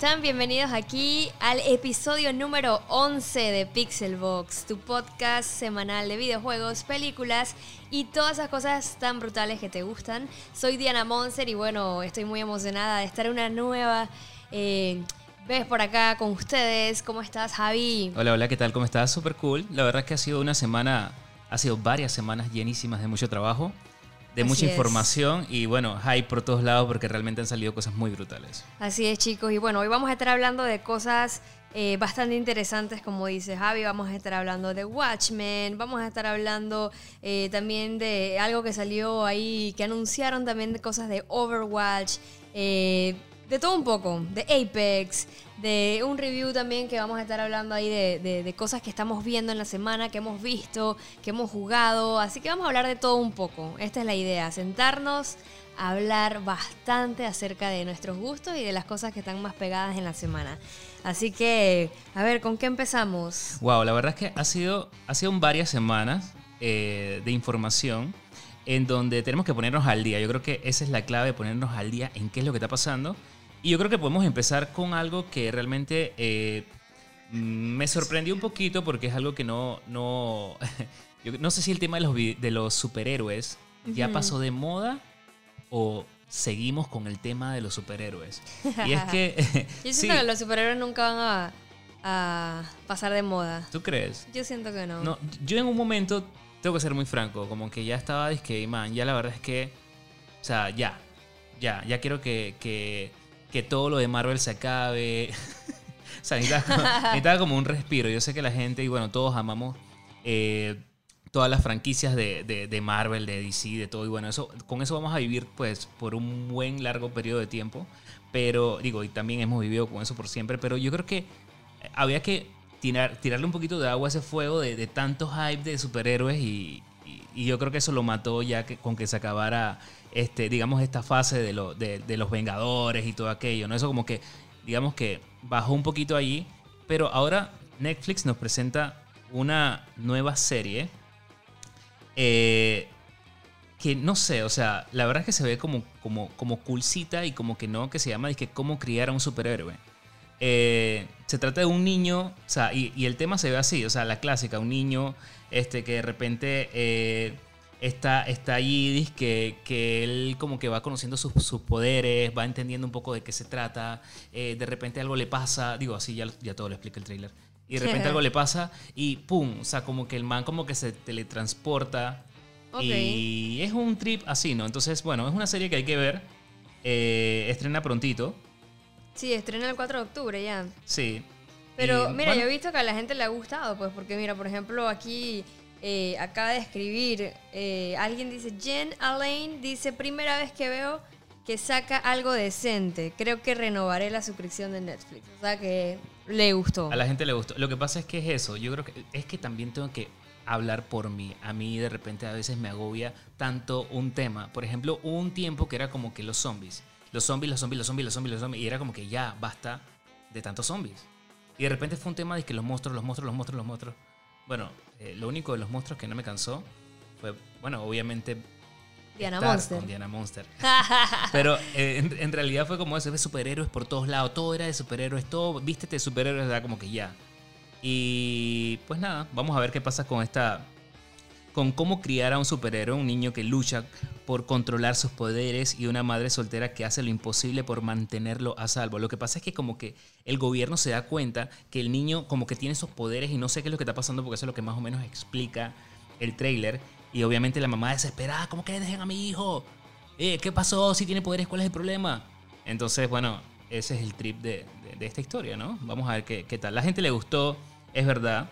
¿cómo están? Bienvenidos aquí al episodio número 11 de Pixelbox, tu podcast semanal de videojuegos, películas y todas esas cosas tan brutales que te gustan. Soy Diana Monser y bueno, estoy muy emocionada de estar una nueva eh, vez por acá con ustedes. ¿Cómo estás, Javi? Hola, hola, ¿qué tal? ¿Cómo estás? Súper cool. La verdad es que ha sido una semana, ha sido varias semanas llenísimas de mucho trabajo de mucha información y bueno, hype por todos lados porque realmente han salido cosas muy brutales. Así es, chicos. Y bueno, hoy vamos a estar hablando de cosas eh, bastante interesantes, como dice Javi. Vamos a estar hablando de Watchmen, vamos a estar hablando eh, también de algo que salió ahí, que anunciaron también de cosas de Overwatch. Eh, de todo un poco, de Apex, de un review también que vamos a estar hablando ahí de, cosas que estamos viendo en la semana, que hemos visto, que hemos jugado. Así que vamos a hablar de todo un poco. Esta es la idea, sentarnos, hablar bastante acerca de nuestros gustos y de las cosas que están más pegadas en la semana. Así que, a ver, ¿con qué empezamos? Wow, la verdad es que ha sido, ha sido varias semanas eh, de información en donde tenemos que ponernos al día. Yo creo que esa es la clave, ponernos al día en qué es lo que está pasando y yo creo que podemos empezar con algo que realmente eh, me sorprendió un poquito porque es algo que no... No, no sé si el tema de los, de los superhéroes ya pasó de moda o seguimos con el tema de los superhéroes. Y es que... yo siento que los superhéroes nunca van a, pasar de moda. ¿Tú crees? Yo siento que no. No, yo en un momento, tengo que ser muy franco, como que ya estaba, que, man, ya la verdad es que, o sea, ya, ya, ya quiero que, que que todo lo de Marvel se acabe. o sea, necesitaba, como un respiro. Yo sé que la gente, y bueno, todos amamos eh, todas las franquicias de, de, Marvel, de DC, de todo. Y bueno, eso, con eso vamos a vivir pues por un buen largo periodo de tiempo. Pero digo, y también hemos vivido con eso por siempre. Pero yo creo que había que tirar, tirarle un poquito de agua a ese fuego de, de tanto hype de superhéroes y, y, yo creo que eso lo mató ya que, con que se acabara este, digamos, esta fase de, lo, de, los Vengadores y todo aquello, ¿no? Eso como que, digamos que bajó un poquito allí, pero ahora Netflix nos presenta una nueva serie eh, que no sé, o sea, la verdad es que se ve como, como, como coolcita y como que no, que se llama que cómo criar a un superhéroe. Eh, se trata de un niño, o sea, y, y, el tema se ve así, o sea, la clásica, un niño este, que de repente... Eh, está, está allí que, que él como que va conociendo sus, sus, poderes, va entendiendo un poco de qué se trata, eh, de repente algo le pasa, digo así, ya, ya todo lo explica el trailer, y de repente algo le pasa y ¡pum! O sea, como que el man como que se teletransporta y es un trip así, ¿no? Entonces, bueno, es una serie que hay que ver, eh, estrena prontito. Sí, estrena el 4 de octubre ya. Sí. Pero mira, yo he visto que a la gente le ha gustado, pues, porque mira, por ejemplo, aquí eh, acaba de escribir, eh, alguien dice, Jen Alain dice, primera vez que veo que saca algo decente, creo que renovaré la suscripción de Netflix. O sea que le gustó. A la gente le gustó. Lo que pasa es que es eso, yo creo que es que también tengo que hablar por mí. A mí de repente a veces me agobia tanto un tema. Por ejemplo, hubo un tiempo que era como que los zombies. Los zombies, los zombies, los zombies, los zombies, los zombies. Y era como que ya, basta de tantos zombies. Y de repente fue un tema de que los monstruos, los monstruos, los monstruos, los monstruos. Bueno, eh, lo único de los monstruos que no me cansó fue, bueno, obviamente Diana Monster. Diana Monster. Pero eh, en, realidad fue como ese de superhéroes por todos lados. Todo era de superhéroes. Todo, vístete de superhéroes, da como que ya. Y pues nada, vamos a ver qué pasa con esta con cómo criar a un superhéroe, un niño que lucha por controlar sus poderes y una madre soltera que hace lo imposible por mantenerlo a salvo. Lo que pasa es que como que el gobierno se da cuenta que el niño como que tiene esos poderes y no sé qué es lo que está pasando porque eso es lo que más o menos explica el trailer. Y obviamente la mamá desesperada, ¿cómo que dejen a mi hijo? Eh, ¿Qué pasó? Si tiene poderes, ¿cuál es el problema? Entonces, bueno, ese es el trip de, esta historia, ¿no? Vamos a ver qué, qué tal. La gente le gustó, es verdad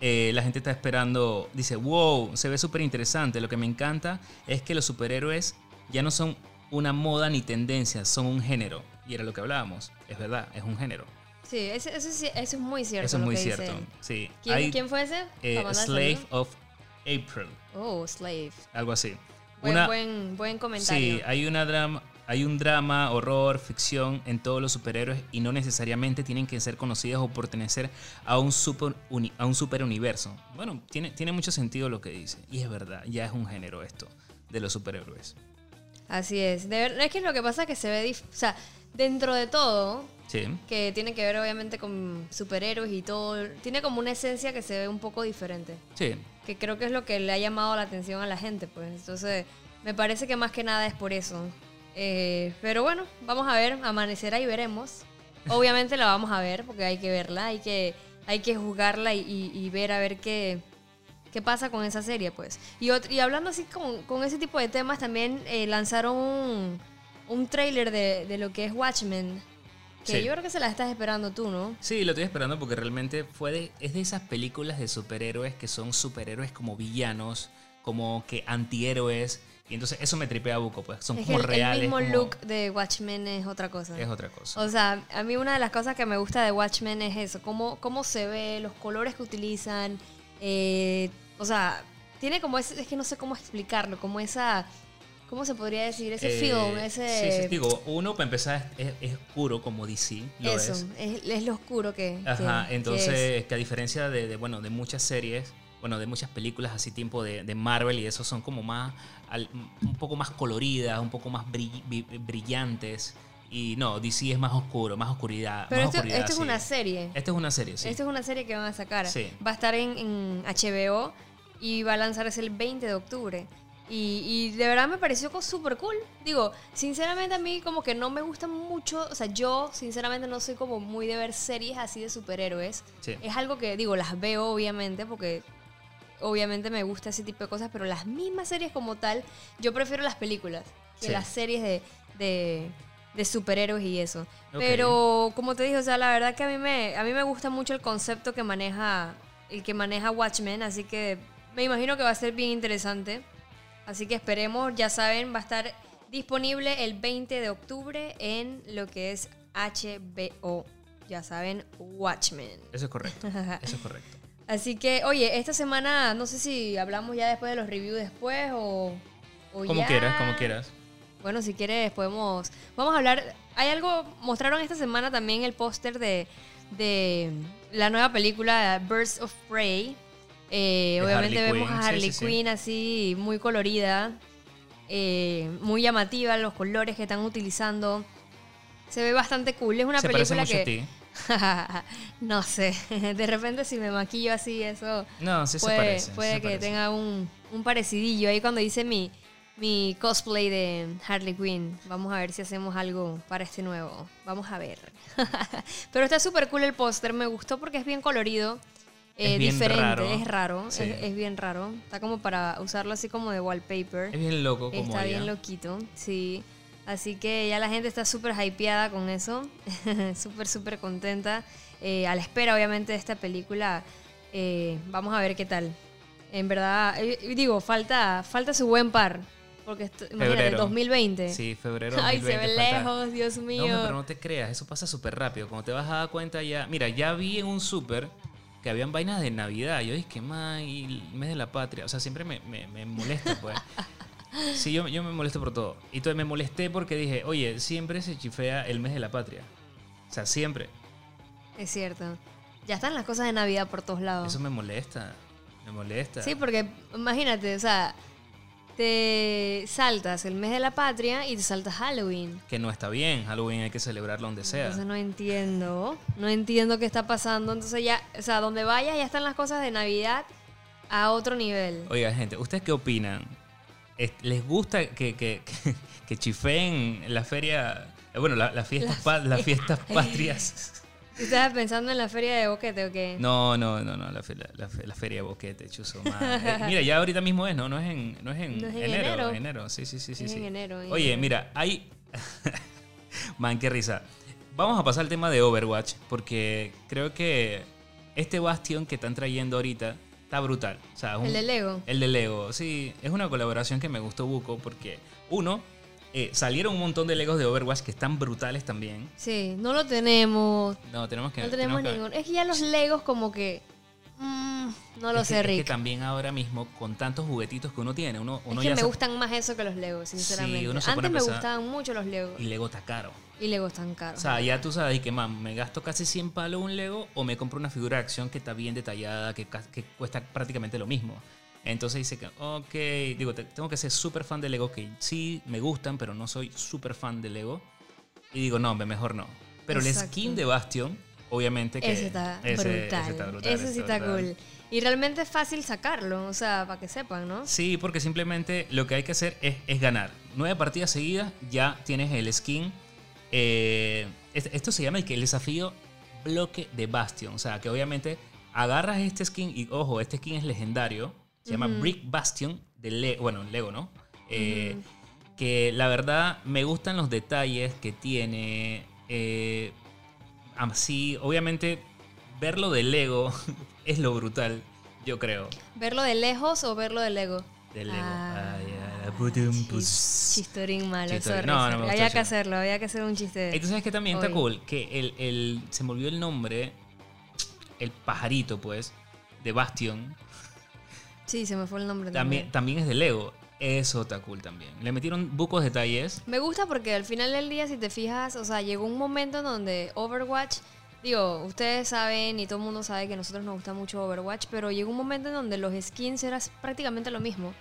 eh, la gente está esperando, dice, wow, se ve súper interesante. Lo que me encanta es que los superhéroes ya no son una moda ni tendencia, son un género. Y era lo que hablábamos, es verdad, es un género. Sí, eso, es muy cierto. Eso es muy cierto, sí. ¿Quién, fue ese? Eh, Slave of April. Oh, Slave. Algo así. Buen, buen, buen comentario. Sí, hay una drama, hay un drama, horror, ficción en todos los superhéroes y no necesariamente tienen que ser conocidos o pertenecer a un super, a un super universo. Bueno, tiene, tiene mucho sentido lo que dice. Y es verdad, ya es un género esto de los superhéroes. Así es. De verdad, es que lo que pasa es que se ve... O sea, dentro de todo, Sí. que tiene que ver obviamente con superhéroes y todo, tiene como una esencia que se ve un poco diferente. Sí. Que creo que es lo que le ha llamado la atención a la gente, pues. Entonces, me parece que más que nada es por eso. Eh, pero bueno, vamos a ver, amanecerá y veremos. Obviamente la vamos a ver, porque hay que verla, hay que, hay que juzgarla y, y- y ver a ver qué, qué pasa con esa serie, pues. Y, ot- y hablando así con, con ese tipo de temas, también eh, lanzaron un, un trailer de, de lo que es Watchmen. Que Sí. yo creo que se la estás esperando tú, ¿no? Sí, lo estoy esperando porque realmente fue de, es de esas películas de superhéroes que son superhéroes como villanos, como que antihéroes. Y entonces eso me tripea a buco, pues. Son Es que como el, el reales. mismo como- look de Watchmen es otra cosa. Es otra cosa. O sea, a mí una de las cosas que me gusta de Watchmen es eso, cómo, cómo se ve, los colores que utilizan. eh, o sea, tiene como ese, es que no sé cómo explicarlo, como esa, ¿cómo se podría decir? Ese Eh, film, ese... Sí, sí, digo, uno para empezar es, es- es oscuro como DC, lo eso, es. es. lo oscuro que... que- Ajá, que entonces, es. que, a diferencia de, de, bueno, de muchas series, bueno, de muchas películas así tipo de, de Marvel y eso son como más, al- un poco más coloridas, un poco más brill- brillantes. Y no, DC es más oscuro, más oscuridad. Pero más esto, oscuridad, esto es una serie. Esto es una serie, sí. Esto es una serie que van a sacar. Sí. Va a estar en, en HBO y va a lanzarse el 20 de octubre. Y, y de verdad me pareció súper cool. Digo, sinceramente a mí como que no me gusta mucho, o sea, yo sinceramente no soy como muy de ver series así de superhéroes. Sí. Es algo que, digo, las veo obviamente porque obviamente me gusta ese tipo de cosas, pero las mismas series como tal, yo prefiero las películas que Sí. las series de, de, de superhéroes y eso. Pero como te dije, o sea, la verdad que a mí me, a mí me gusta mucho el concepto que maneja, el que maneja Watchmen, así que me imagino que va a ser bien interesante. Así que esperemos, ya saben, va a estar disponible el 20 de octubre en lo que es HBO. Ya saben, Watchmen. Eso es correcto. Eso es correcto. Así que, oye, esta semana, no sé si hablamos ya después de los reviews después o, o Como ya. quieras, como quieras. Bueno, si quieres podemos... Vamos a hablar... Hay algo... Mostraron esta semana también el póster de, de la nueva película Birds of Prey. Eh, obviamente Harley vemos a Harley sí, sí. Quinn así, muy colorida, eh, muy llamativa, los colores que están utilizando. Se ve bastante cool. Es una Se película que... no sé, de repente si me maquillo así, eso No, sí se puede, parece. puede se que parece. tenga un, un parecidillo ahí cuando hice mi, mi cosplay de Harley Quinn. Vamos a ver si hacemos algo para este nuevo. Vamos a ver. Pero está súper cool el póster, me gustó porque es bien colorido. eh, Es bien diferente, raro. es raro, Sí. es, es bien raro. Está como para usarlo así como de wallpaper. Es bien loco como Está ella. bien loquito, sí. Así que ya la gente está súper hypeada con eso. súper, súper contenta. Eh, a la espera, obviamente, de esta película. Eh, vamos a ver qué tal. En verdad, eh, digo, falta, falta su buen par. Porque, esto- imagínate, Febrero. 2020. Sí, febrero Ay, 2020. se ve lejos, Dios No, mío. pero no te creas, eso pasa súper rápido. Cuando te vas a dar cuenta ya... Mira, ya vi en un súper que habían vainas de Navidad. Yo dije, más y el mes de la patria. O sea, siempre me, me, me molesta, pues. Sí, yo, yo me molesto por todo. Y entonces me molesté porque dije, oye, siempre se chifea el mes de la patria. O sea, siempre. Es cierto. Ya están las cosas de Navidad por todos lados. Eso me molesta. Me molesta. Sí, porque imagínate, o sea, te saltas el mes de la patria y te saltas Halloween. Que no está bien. Halloween hay que celebrarlo donde sea. Entonces no entiendo, no entiendo qué está pasando. Entonces ya, o sea, donde vayas ya están las cosas de Navidad a otro nivel. Oiga, gente, ¿ustedes qué opinan? Es- ¿Les gusta que, que, que, que chifeen la feria, eh, bueno, la- las fiestas, pa- las fiestas patrias? ¿Estabas pensando en la feria de boquete o qué? No, no, no, no, la, fe- la- la fe- la feria de boquete, chuzo. madre. Eh, mira, ya ahorita mismo es, ¿no? No es en, no es en, No es en enero, enero. sí, sí, sí, sí. Es en sí. enero, en Oye, enero. mira, hay... Man, qué risa. Vamos a pasar al tema de Overwatch, porque creo que este bastión que están trayendo ahorita está brutal. O sea, es un- El de Lego. el de Lego, sí. Es una colaboración que me gustó Buco porque, uno, eh, salieron un montón de Legos de Overwatch que están brutales también. Sí, no lo tenemos. No, tenemos que... No tenemos ninguno. Es que ya los Legos como que... mm, no lo es que- sé, es que Rick. también ahora mismo, con tantos juguetitos que uno tiene, uno, uno es que ya me se- gustan más eso que los Legos, sinceramente. uno se Antes me gustaban mucho los Legos. Y Lego está caro. Y Legos tan caros. O sea, ya tú sabes que, man, me gasto casi 100 palos un Lego o me compro una figura de acción que está bien detallada, que, cuesta prácticamente lo mismo. Entonces dice que, ok, digo, te- tengo que ser súper fan de Lego, que sí me gustan, pero no soy súper fan de Lego. y digo, no, mejor no. Pero el skin de Bastion, obviamente que... Ese está ese- brutal. ese está brutal, Ese sí está cool. Y realmente es fácil sacarlo, o sea, para que sepan, ¿no? Sí, porque simplemente lo que hay que hacer es, es ganar. Nueve partidas seguidas, ya tienes el skin. Eh, es- esto se llama el, el desafío bloque de Bastion. O sea, que obviamente agarras este skin y, ojo, este skin es legendario. Se llama Brick Bastion de Le bueno, Lego, ¿no? Eh, Que la verdad me gustan los detalles que tiene. eh, así, obviamente, verlo de Lego es lo brutal, yo creo. ¿Verlo de lejos o verlo de Lego? De Lego. Ah, Ay, ay, budum, chis- chistorín malo, Chistorín. sorry, No, no me Había que hacerlo, había que hacer un chiste. Entonces es que también está cool que el, el- se me olvidó el nombre, el pajarito pues, de Bastion, Sí, se me fue el nombre también, también. también es de Lego. Eso está cool también. Le metieron bucos detalles. Me gusta porque al final del día, si te fijas, o sea, llegó un momento en donde Overwatch, digo, ustedes saben y todo el mundo sabe que a nosotros nos gusta mucho Overwatch, pero llegó un momento en donde los skins eran prácticamente lo mismo.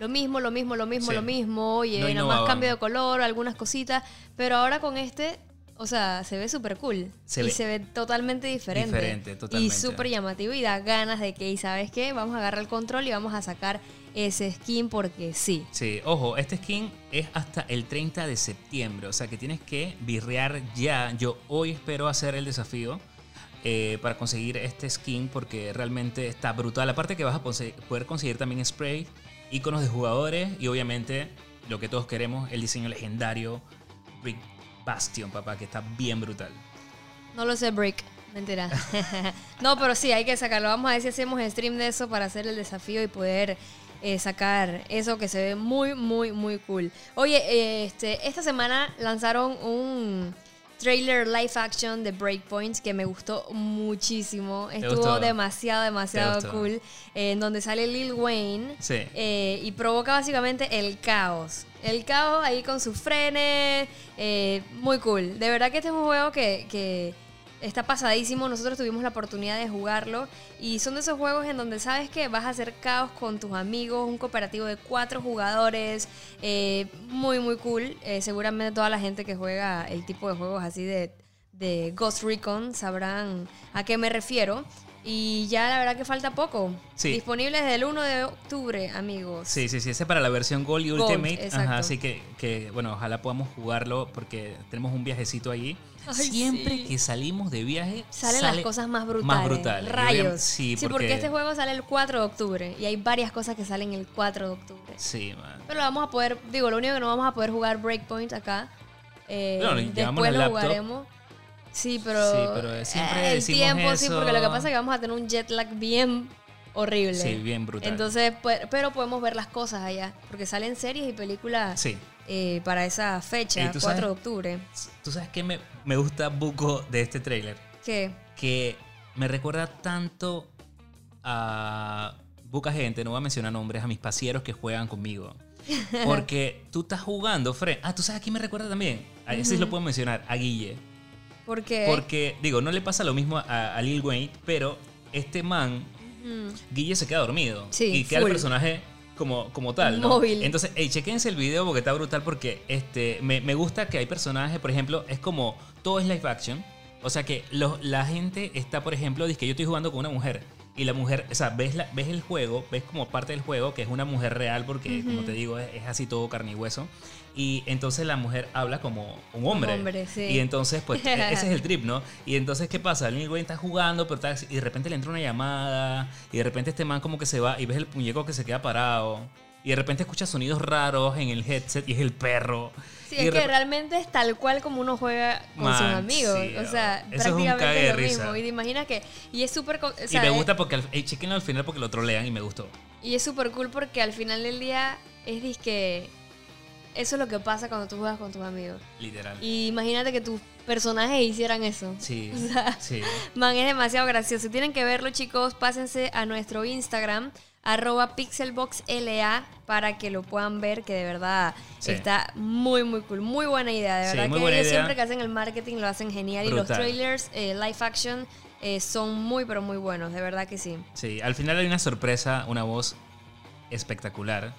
Lo mismo, lo mismo, lo mismo, Sí. lo mismo, y No nada más cambio de color, algunas cositas, pero ahora con este, o sea, se ve súper cool. Se y ve se ve totalmente diferente. diferente, Y totalmente. súper llamativo y da ganas de que, ¿y sabes qué? Vamos a agarrar el control y vamos a sacar ese skin porque sí. Sí, ojo, este skin es hasta el 30 de septiembre, o sea que tienes que birrear ya. Yo hoy espero hacer el desafío eh, para conseguir este skin porque realmente está brutal. Aparte que vas a poder conseguir también spray, iconos de jugadores y obviamente lo que todos queremos, el diseño legendario Rick Bastion, papá, que está bien brutal. No lo sé, Brick. Mentira. no, pero sí, hay que sacarlo. Vamos a ver si hacemos stream de eso para hacer el desafío y poder eh, sacar eso que se ve muy, muy, muy cool. Oye, eh, este, esta semana lanzaron un trailer live action de Breakpoints que me gustó muchísimo. Estuvo gustó? demasiado, demasiado cool. eh, en donde sale Lil Wayne. Sí. eh, y provoca básicamente el caos. El caos ahí con sus frenes. eh, muy cool. De verdad que este es un juego que, que está pasadísimo. Nosotros tuvimos la oportunidad de jugarlo. Y son de esos juegos en donde sabes que vas a hacer caos con tus amigos. Un cooperativo de cuatro jugadores. eh, muy, muy cool. Eh, seguramente toda la gente que juega el tipo de juegos así de, de Ghost Recon sabrán a qué me refiero. Y ya la verdad que falta poco. Sí. Disponible desde el 1 de octubre, amigos. Sí, sí, sí, ese es para la versión Gold y Gold, Ultimate. Ajá, así que, que, bueno, ojalá podamos jugarlo porque tenemos un viajecito allí. Ay, Siempre sí. que salimos de viaje, Salen sale las cosas más brutales. Más brutales. Rayos. Sí, porque... porque, este juego sale el 4 de octubre. Y hay varias cosas que salen el 4 de octubre. Sí, man. Pero lo vamos a poder, digo, lo único que no vamos a poder jugar Breakpoint acá. Eh, después lo jugaremos. Sí, pero. Sí, pero siempre eh, el decimos tiempo, sí, porque lo que pasa es que vamos a tener un jet lag bien horrible. Sí, bien brutal. Entonces, pues, pero podemos ver las cosas allá. Porque salen series y películas Sí. eh, para esa fecha, Ey, 4 ¿tú sabes? de octubre. ¿Tú sabes qué me, me gusta buco de este tráiler? ¿Qué? Que me recuerda tanto a buca gente, no voy a mencionar nombres, a mis pasieros que juegan conmigo. Porque tú estás jugando, Fred. Ah, ¿tú sabes a quién me recuerda también? A ese sí lo puedo mencionar, a Guille. ¿Por qué? Porque, digo, no le pasa lo mismo a, a Lil Wayne, pero este man, Mm. Guille se queda dormido. Sí, y queda full. el personaje como, como tal, ¿no? Móvil. Entonces, hey, chequense el video porque está brutal porque este, me, me gusta que hay personajes, por ejemplo, es como todo es live action. O sea que los- la gente está, por ejemplo, dice que yo estoy jugando con una mujer. Y la mujer, o sea, ves, la, ves el juego, ves como parte del juego que es una mujer real, porque como te digo, es, es así todo carne y hueso. Y entonces la mujer habla como un hombre. hombre, sí. Y entonces, pues, e- ese es el trip, ¿no? Y entonces, ¿qué pasa? Lil Wayne está jugando, pero está- y de repente le entra una llamada, y de repente este man como que se va, y ves el muñeco que se queda parado, y de repente escucha sonidos raros en el headset, y es el perro. Sí, Y es que realmente es tal cual como uno juega con sus amigos. sí, o sea, eso es un prácticamente es lo risa. mismo. Y te imaginas que. Y es súper. y me gusta porque, hey, chequenlo al final porque lo trolean y me gustó. Y es súper cool porque al final del día es disque. Eso es lo que pasa cuando tú juegas con tus amigos. Literal. Y imagínate que tus personajes hicieran eso. Sí, O sea, sí. Man, es demasiado gracioso. Tienen que verlo, chicos. Pásense a nuestro Instagram, arroba pixelboxla, para que lo puedan ver, que de verdad Sí. está muy, muy cool. Muy buena idea, de Sí, verdad muy que buena ellos idea. siempre que hacen el marketing lo hacen genial. Y los trailers, eh, live action, eh, son muy, pero muy buenos, de verdad que sí. Sí, al final hay una sorpresa, una voz espectacular.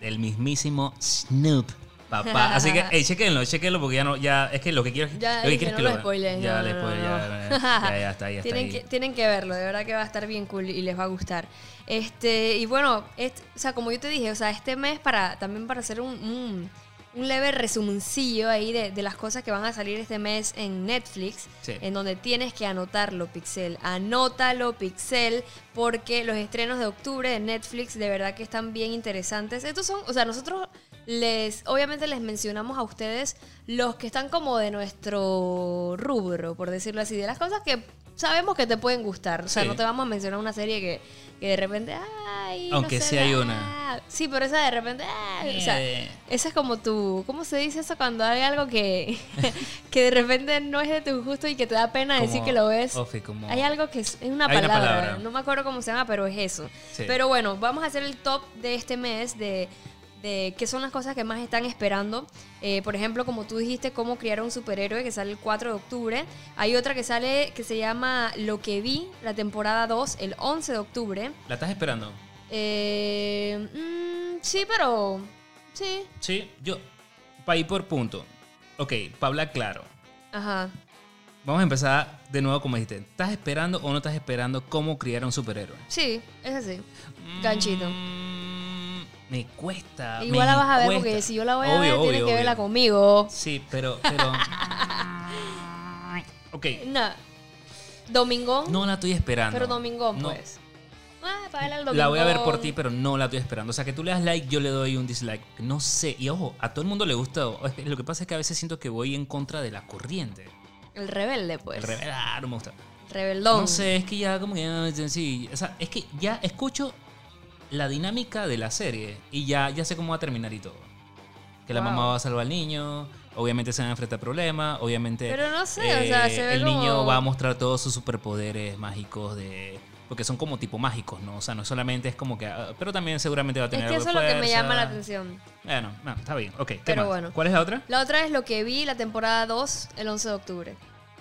El mismísimo Snoop Papá. Así que, hey, chequenlo, chequenlo porque ya no, ya, es que lo que quiero es Ya, lo que quiero es no que lo spoileen, Ya, no, le no, spoilé, no, ya, ya, ya está, ya está tienen, ahí. que, tienen que verlo, de verdad que va a estar bien cool y les va a gustar. Este, y bueno, o sea, como yo te dije, o sea, este mes para también para hacer un, un, un leve resumcillo ahí de, de las cosas que van a salir este mes en Netflix, Sí. en donde tienes que anotarlo, Pixel. Anótalo, Pixel, porque los estrenos de octubre de Netflix de verdad que están bien interesantes. Estos son, o sea, nosotros les, obviamente les mencionamos a ustedes los que están como de nuestro rubro, por decirlo así, de las cosas que sabemos que te pueden gustar. O sea, Sí. no te vamos a mencionar una serie que, que de repente, ay, no Aunque se sí hay da". una. Sí, pero esa de repente, ay, o sea, Eh. esa es como tu, ¿cómo se dice eso cuando hay algo que, que de repente no es de tu gusto y que te da pena decir que lo ves? Ofi, como- Hay algo que es, es una, palabra, palabra. no me acuerdo cómo se llama, pero es eso. Sí. Pero bueno, vamos a hacer el top de este mes de, de qué son las cosas que más están esperando. Eh, por ejemplo, como tú dijiste, cómo criar a un superhéroe, que sale el 4 de octubre. Hay otra que sale que se llama Lo que vi, la temporada 2, el 11 de octubre. ¿La estás esperando? Eh, mm, sí, pero... Sí. Sí, yo, para ir por punto. Ok, para hablar claro. Ajá. Vamos a empezar de nuevo como dijiste. ¿Estás esperando o no estás esperando cómo criar a un superhéroe? Sí, es así. Ganchito. Mm, me cuesta. Igual me la vas a ver cuesta. porque si yo la voy a Obvio, ver, tienes obvio, que verla conmigo. Sí, pero, pero. ok, No. Domingón. no la estoy esperando. Pero domingón, No, pues. Ah, para verla el domingón. La voy a ver por ti, pero no la estoy esperando. O sea, que tú le das like, yo le doy un dislike. No sé. Y ojo, a todo el mundo le gusta. Lo que pasa es que a veces siento que voy en contra de la corriente. El rebelde, pues. El revés, ah, no me gusta. Rebeldón. No sé, es que ya como que ah, sí, o sea, es que ya escucho la dinámica de la serie y ya, ya sé cómo va a terminar y todo. Que la mamá va a salvar al niño, obviamente se van a enfrentar problemas, obviamente eh, Pero no sé, o sea, se ve el niño va a mostrar todos sus superpoderes mágicos de porque son como tipo mágicos, ¿no? O sea, no solamente es como que ah, pero también seguramente va a Es tener que algo eso es lo que me llama la atención. Bueno, no, está bien. Ok, ¿qué Pero más? bueno. ¿Cuál es la otra? La otra es lo que vi la temporada 2 el 11 de octubre.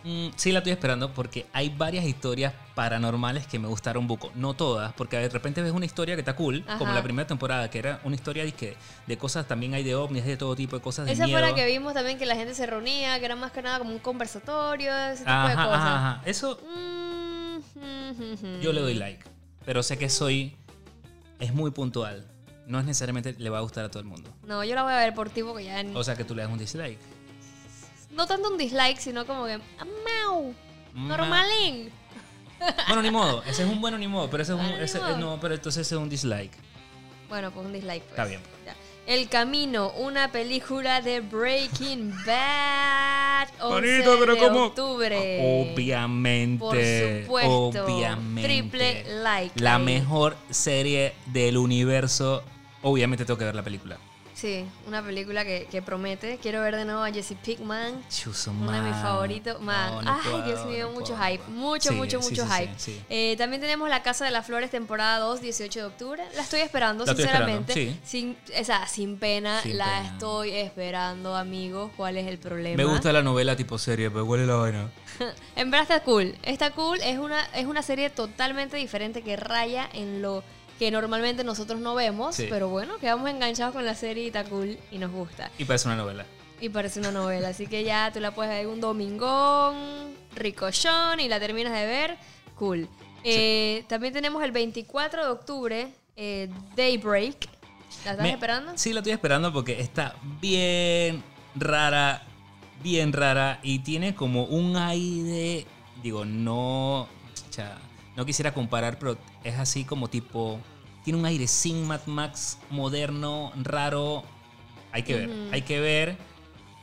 Mm, sí, la estoy esperando porque hay varias historias paranormales que me gustaron buco. No todas, porque de repente ves una historia que está cool, como la primera temporada, que era una historia de, que, de cosas, también hay de ovnis, de todo tipo de cosas de Esa miedo. fue la que vimos también que la gente se reunía, que era más que nada como un conversatorio, ese tipo Ajá, de cosas. ajá. Eso Mm, yo le doy like, pero sé que soy... Es muy puntual. No es necesariamente le va a gustar a todo el mundo. No, yo la voy a ver por ti porque ya... O sea que tú le das un dislike. No tanto un dislike, sino como que... ah, ¡Mau! Normalín. Bueno, ni modo. Ese es un bueno ni modo, pero ese es un... Bueno, ni ese- modo. no, pero entonces ese es un dislike. Bueno, pues un dislike. pues. Está bien. Ya. El Camino, una película de Breaking Bad. 11 Bonito, pero de ¿cómo? octubre. Obviamente. Por supuesto. Obviamente. Triple like. La mejor serie del universo. Obviamente tengo que ver la película. Sí, una película que, que promete. Quiero ver de nuevo a Jesse Pinkman. Chuso, Uno de mis favoritos. Man, No, no ay, puedo, Dios mío, no mucho puedo, hype. Mucho, Sí, mucho, sí, mucho sí, hype. sí. Eh, también tenemos La Casa de las Flores, temporada 2, 18 de octubre. La estoy esperando, La estoy sinceramente. esperando, Sin, o sea, sin pena, Sin la pena. estoy esperando, amigos. ¿Cuál es el problema? Me gusta la novela tipo serie, pero ¿cuál es la vaina? En verdad está cool. Está cool. Es una, es una serie totalmente diferente que raya en lo que normalmente nosotros no vemos. Sí. Pero bueno, quedamos enganchados con la serie y está cool y nos gusta. Y parece una novela. Y parece una novela. Así que ya tú la puedes ver un domingón, ricochón y la terminas de ver. Cool. Eh, también tenemos el 24 de octubre, eh, Daybreak. ¿La estás Me- esperando? Sí, la estoy esperando porque está bien rara, bien rara y tiene como un aire, digo, no, cha, no quisiera comparar, pero es así como tipo, tiene un aire sin Mad Max moderno, raro, hay que ver, hay que ver,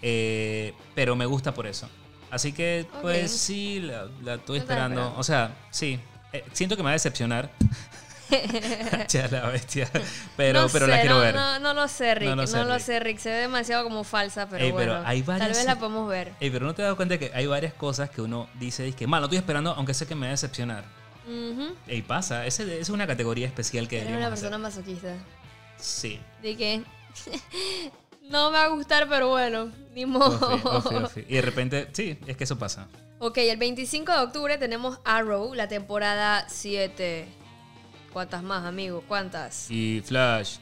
eh, pero me gusta por eso. Así que, pues sí, la, la estoy esperando. O sea, sí, eh, siento que me va a decepcionar. ya la bestia. Pero, No pero la sé, quiero no, ver. No, no lo sé, Rick. No lo lo sé, sé, Rick. Rick. Se ve demasiado como falsa, pero Ey, pero bueno. hay varias- Tal vez la podemos ver. Ey, pero no te das cuenta que hay varias cosas que uno dice, que malo, estoy esperando, aunque sé que me va a decepcionar. Ey, pasa, esa es una categoría especial que deberíamos una hacer. persona masoquista. Sí. De que no me va a gustar, pero bueno, ni modo. Y de repente, sí, es que eso pasa. Ok, el 25 de octubre tenemos Arrow, la temporada 7. ¿Cuántas más, amigo? ¿Cuántas? Y Flash.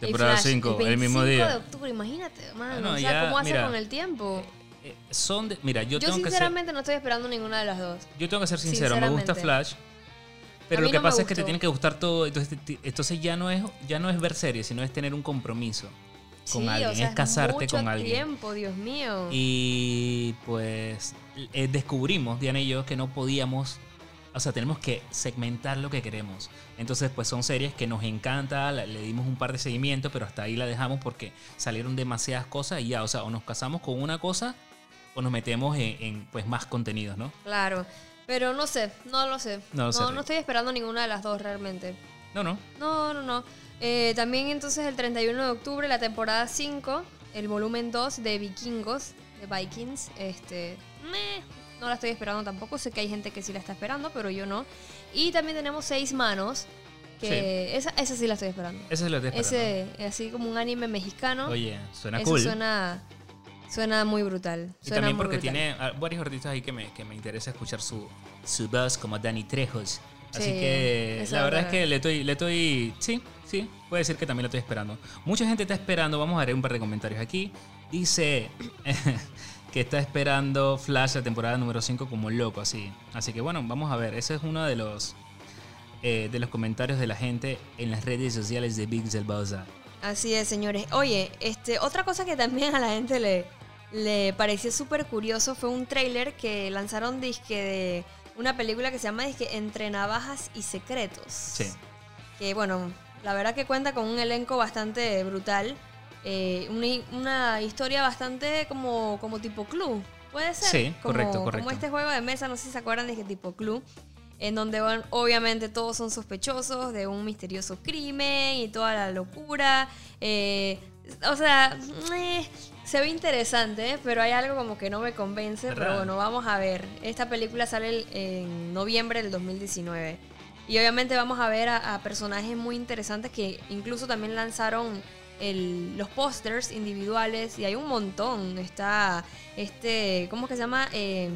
Temporada Flash, 5, el mismo 25 día. de octubre, imagínate, man. Ah, no, o sea, ya, ¿cómo hace mira, con el tiempo? Eh, son de- mira, yo, Yo, tengo que ser, sinceramente no estoy esperando ninguna de las dos. yo tengo que ser sincero, me gusta Sinceramente. Flash. Pero lo que no pasa es que te tiene que gustar todo, entonces, entonces ya no es ya no es ver series, sino es tener un compromiso con sí, alguien, o sea, es casarte mucho con alguien. tiempo, Dios mío. Y pues eh, descubrimos, Diana y yo, que no podíamos, o sea, tenemos que segmentar lo que queremos. Entonces, pues son series que nos encanta, la- le dimos un par de seguimientos, pero hasta ahí la dejamos porque salieron demasiadas cosas y ya, o sea, o nos casamos con una cosa o nos metemos en, en, pues más contenidos, ¿no? Claro. Pero no sé, no lo sé. No lo sé, No, no estoy esperando ninguna de las dos realmente. No, no. No, no, no. Eh, también entonces el 31 de octubre, la temporada 5, el volumen 2 de Vikingos, de Vikings. Este, meh, no la estoy esperando tampoco. Sé que hay gente que sí la está esperando, pero yo no. Y también tenemos Seis Manos, que esa, esa sí la estoy esperando. Ese es lo que estoy esperando. Ese, así como un anime mexicano. Oye, suena eso cool. suena, suena muy brutal. y también porque brutal. tiene ah, varios artistas ahí que me, que me interesa escuchar su, su voz, como Dani Trejos. Así Sí, que la verdad es que le estoy, le estoy, sí, sí, puede decir que también lo estoy esperando. Mucha gente está esperando, vamos a ver un par de comentarios aquí. Dice que está esperando Flash la temporada número 5 como loco, así. Así que bueno, vamos a ver, ese es uno de los, eh, de los comentarios de la gente en las redes sociales de Big Zelbauza. Así es, señores. Oye, este, otra cosa que también a la gente le, le pareció súper curioso fue un tráiler que lanzaron disque de una película que se llama disque Entre Navajas y Secretos. Sí. Que bueno, la verdad que cuenta con un elenco bastante brutal. eh, una, una historia bastante como, como tipo club. ¿Puede ser? Sí, Como- correcto, correcto. Como este juego de mesa, no sé si se acuerdan de que tipo club en donde van, obviamente todos son sospechosos de un misterioso crimen y toda la locura. Eh, o sea, eh, se ve interesante, ¿eh? pero hay algo como que no me convence. ¿Verdad? Pero bueno, vamos a ver. Esta película sale en noviembre del 2019. Y obviamente vamos a ver a, a personajes muy interesantes que incluso también lanzaron el- los pósters individuales y hay un montón. Está este, ¿cómo que se llama? Eh,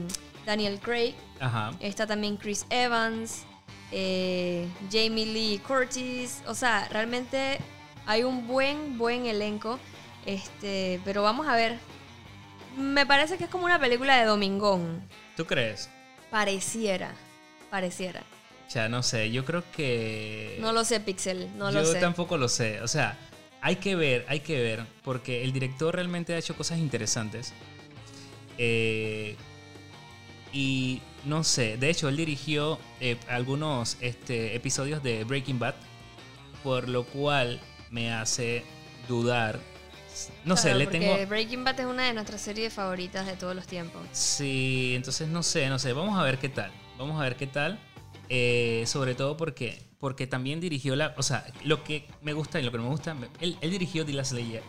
Daniel Craig. Ajá. Está también Chris Evans, eh, Jamie Lee Curtis. O sea, realmente hay un buen, buen elenco. Este, pero vamos a ver. Me parece que es como una película de Domingón. ¿Tú crees? Pareciera. Pareciera. Ya no sé, yo creo que... No lo sé, Pixel. No yo lo sé. tampoco lo sé. O sea, hay que ver, hay que ver, porque el director realmente ha hecho cosas interesantes. Eh, y no sé, de hecho, él dirigió eh, algunos este, episodios de Breaking Bad, por lo cual me hace dudar. No sé, Claro, le porque tengo. Breaking Bad es una de nuestras series favoritas de todos los tiempos. Sí, entonces no sé, no sé. Vamos a ver qué tal. Vamos a ver qué tal. Eh, sobre todo porque, porque también dirigió la. O sea, lo que me gusta y lo que no me gusta. Él, él dirigió The Last, The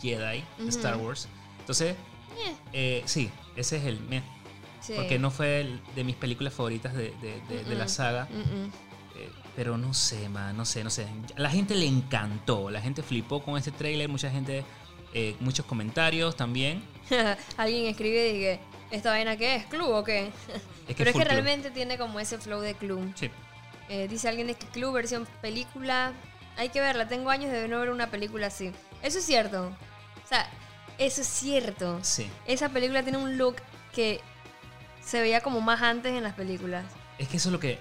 Jedi de Star Wars. Entonces, Eh, eh, sí, ese es el. sí. Porque no fue el- de mis películas favoritas de, de- de- de la saga. Pero no sé, man, no sé, no sé. La gente le encantó. La gente flipó con este tráiler. Mucha gente. eh, muchos comentarios también. Alguien escribe y dice, ¿esta vaina qué es? ¿Club o qué? Es que Pero es que club. realmente tiene como ese flow de club. Sí. Eh, dice alguien de que club versión película. Hay que verla, tengo años de no ver una película así. Eso es cierto. O sea, eso es cierto. Sí. Esa película tiene un look que se veía como más antes en las películas. Es que eso es lo que,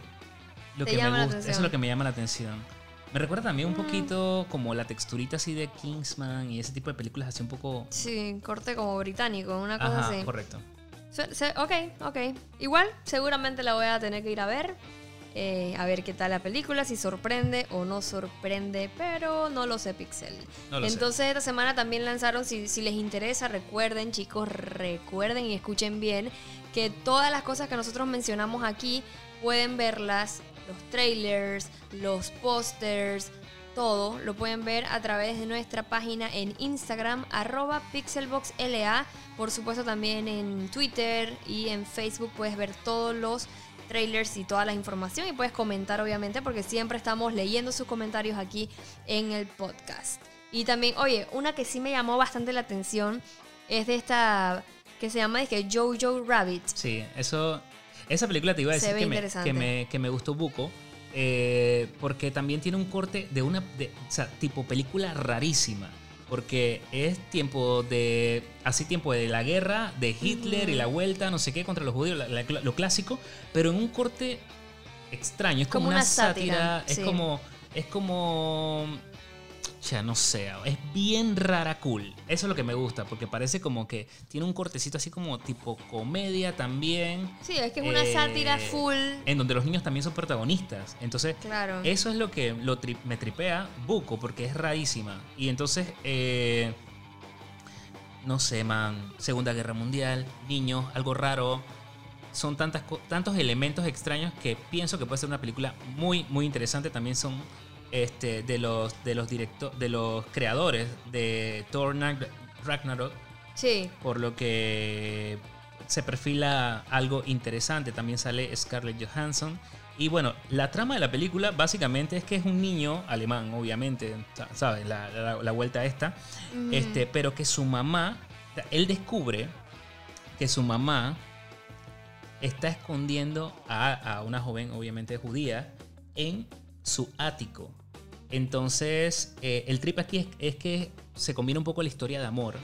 lo que me gusta, eso es lo que me llama la atención. Me recuerda también un Mm. poquito como la texturita así de Kingsman y ese tipo de películas así un poco... Sí, corte como británico, una cosa Ajá, así. correcto. Ok, ok. Igual, seguramente la voy a tener que ir a ver. eh, a ver qué tal la película, si sorprende o no sorprende, pero no lo sé, Pixel. No lo sé. Entonces, esta semana también lanzaron, si, si les interesa, recuerden, chicos, recuerden y escuchen bien que todas las cosas que nosotros mencionamos aquí pueden verlas, los trailers, los pósters, todo lo pueden ver a través de nuestra página en Instagram, arroba pixelboxla. Por supuesto también en Twitter y en Facebook puedes ver todos los trailers y toda la información y puedes comentar obviamente porque siempre estamos leyendo sus comentarios aquí en el podcast. Y también, oye, una que sí me llamó bastante la atención es de esta que se llama es que Jojo Rabbit. Sí, eso... Esa película te iba a decir que me, que, me, que me gustó buco eh, porque también tiene un corte de una, de, o sea, tipo película rarísima. Porque es tiempo de. Así tiempo de la guerra, de Hitler y la vuelta, no sé qué, contra los judíos, la- la- lo clásico, pero en un corte extraño. Es como, Como una, sátira. es como. Es como. Ya no sé, es bien rara cool. Eso es lo que me gusta, porque parece como que tiene un cortecito así como tipo comedia también. Sí, es que es una Eh, sátira full. En donde los niños también son protagonistas. Entonces, Claro. eso es lo que lo tri- me tripea Buco, porque es rarísima. Y entonces, eh, no sé, man, Segunda Guerra Mundial, niños, algo raro. Son tantas, tantos elementos extraños que pienso que puede ser una película muy, muy interesante. También son este, de los, de los directo- de los creadores de Thor Ragnarok Sí. por lo que se perfila algo interesante. También sale Scarlett Johansson. Y bueno, la trama de la película básicamente es que es un niño alemán, obviamente, sa- ¿sabes? La, la- la vuelta esta. Ujú. este, pero que su mamá, él descubre que su mamá está escondiendo a, a una joven, obviamente judía, en su ático. Entonces, eh, el trip aquí es, es que se combina un poco la historia de amor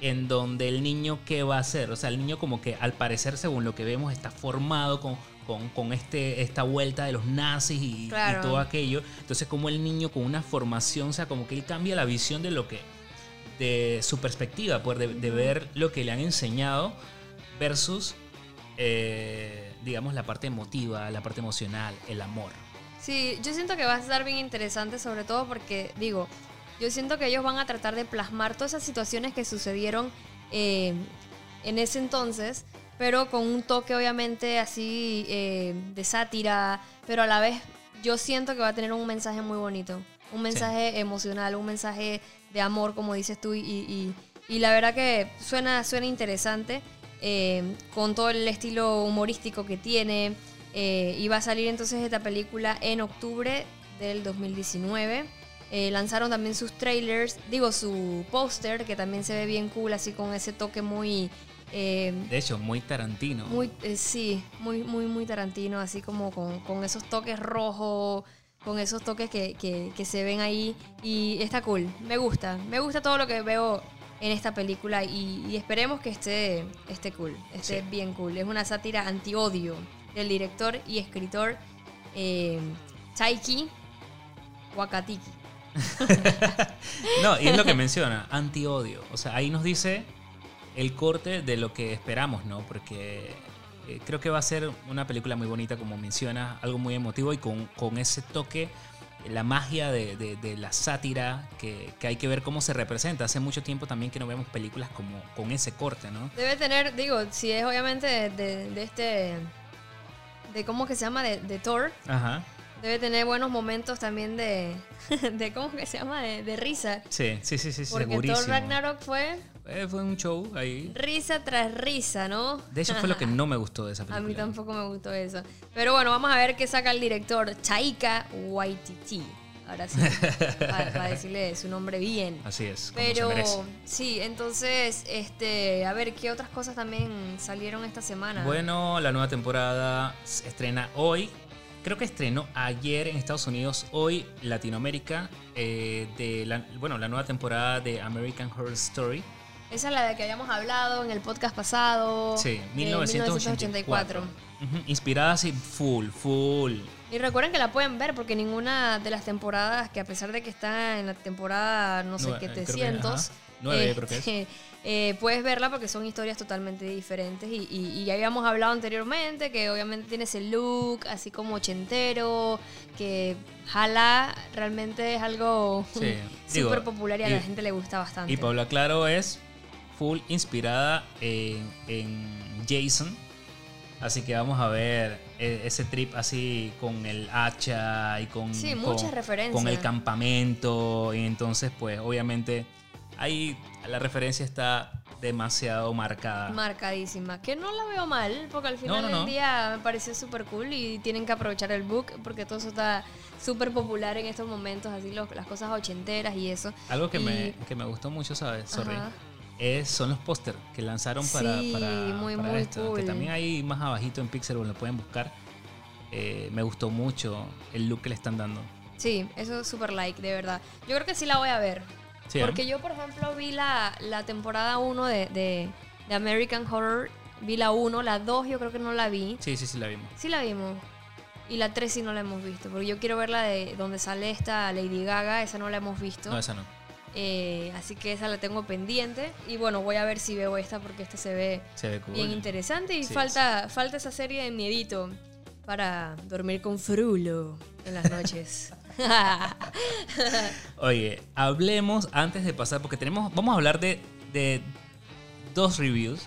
en donde el niño qué va a hacer. O sea, el niño como que al parecer, según lo que vemos, está formado con, con, con este, esta vuelta de los nazis y, todo aquello. Entonces, como el niño con una formación, o sea, como que él cambia la visión de lo que, de su perspectiva, pues, de, de ver lo que le han enseñado versus, eh, digamos, la parte emotiva, la parte emocional, el amor. Sí, yo siento que va a estar bien interesante, sobre todo porque, digo, yo siento que ellos van a tratar de plasmar todas esas situaciones que sucedieron eh, en ese entonces, pero con un toque obviamente así eh, de sátira, pero a la vez yo siento que va a tener un mensaje muy bonito, un mensaje emocional, un mensaje de amor, como dices tú, y, y- y la verdad que suena, suena interesante, eh, con todo el estilo humorístico que tiene. Eh, y va a salir entonces esta película en octubre del 2019. Eh, lanzaron también sus trailers, digo, su póster, que también se ve bien cool, así con ese toque muy... eh, De hecho, muy Tarantino. muy, eh, sí, muy, muy, muy Tarantino, así como con, con esos toques rojos, con esos toques que, que- que se ven ahí. Y está cool, me gusta, me gusta todo lo que veo en esta película y, y esperemos que esté, esté cool, esté Sí. bien cool. Es una sátira anti-odio del director y escritor eh, Taiki Wakatiki. No, y es lo que menciona, anti-odio. O sea, ahí nos dice el corte de lo que esperamos, ¿no? Porque eh, creo que va a ser una película muy bonita, como menciona, algo muy emotivo y con, con ese toque, la magia de, de- de la sátira, que, que hay que ver cómo se representa. Hace mucho tiempo también que no vemos películas como con ese corte, ¿no? Debe tener, digo, si es obviamente de este, de cómo que se llama, de, de Thor, Ajá. Debe tener buenos momentos también de, de ¿cómo que se llama? De, de risa. Sí, sí, sí, sí, Porque segurísimo. Thor Ragnarok fue Eh, fue un show ahí. risa tras risa, ¿no? De hecho, fue lo que no me gustó de esa A película. mí tampoco me gustó eso. Pero bueno, vamos a ver qué saca el director Taika Waititi. Ahora sí, para, decirle su nombre bien. Así es, como se Pero merece. sí, entonces, este, a ver, ¿qué otras cosas también salieron esta semana? Bueno, la nueva temporada se estrena hoy. Creo que estrenó ayer en Estados Unidos, hoy Latinoamérica, eh, de la, bueno, la nueva temporada de American Horror Story. Esa es la de que habíamos hablado en el podcast pasado. Sí, de 1984. Ujú, Inspirada así, full, full. Y recuerden que la pueden ver porque ninguna de las temporadas, que a pesar de que está en la temporada, no sé qué, creo que, 300, ajá. Nueve, creo que es. eh, puedes verla porque son historias totalmente diferentes. Y, y- y ya habíamos hablado anteriormente que obviamente tiene ese look así como ochentero, que jala, realmente es algo súper popular y a la gente le gusta bastante. Y Paula Claro es full inspirada en, en Jason. Así que vamos a ver eh, ese trip así con el hacha y con, Sí, con- referencias. con el campamento. Y entonces, pues, obviamente, ahí la referencia está demasiado marcada. Marcadísima. Que no la veo mal, porque al final No, no, del no. día me pareció súper cool y tienen que aprovechar el book porque todo eso está súper popular en estos momentos, así los- las cosas ochenteras y eso. Algo que, Y- me, que me gustó mucho, ¿sabes? Sorry. Ajá. Es, son los pósters que lanzaron para, Sí, para, muy, para muy esto. cool. Que también ahí más abajito en Pixel lo pueden buscar. eh, me gustó mucho el look que le están dando. Sí, eso es súper like, de verdad. Yo creo que sí la voy a ver. Sí, ¿eh? Porque yo, por ejemplo, vi la, la temporada 1 de, de, de American Horror. Vi la 1, la 2 yo creo que no la vi. Sí, sí, sí, la vimos. Sí la vimos. Y la 3 sí no la hemos visto. Porque yo quiero ver la de donde sale esta Lady Gaga. Esa no la hemos visto. No, esa no. Eh, así que esa la tengo pendiente. Y bueno, voy a ver si veo esta porque esta se ve Se ve cool. bien interesante. Y Sí, falta, falta esa serie de miedito para dormir con frulo en las noches. Oye, hablemos antes de pasar, porque tenemos, vamos a hablar de, de dos reviews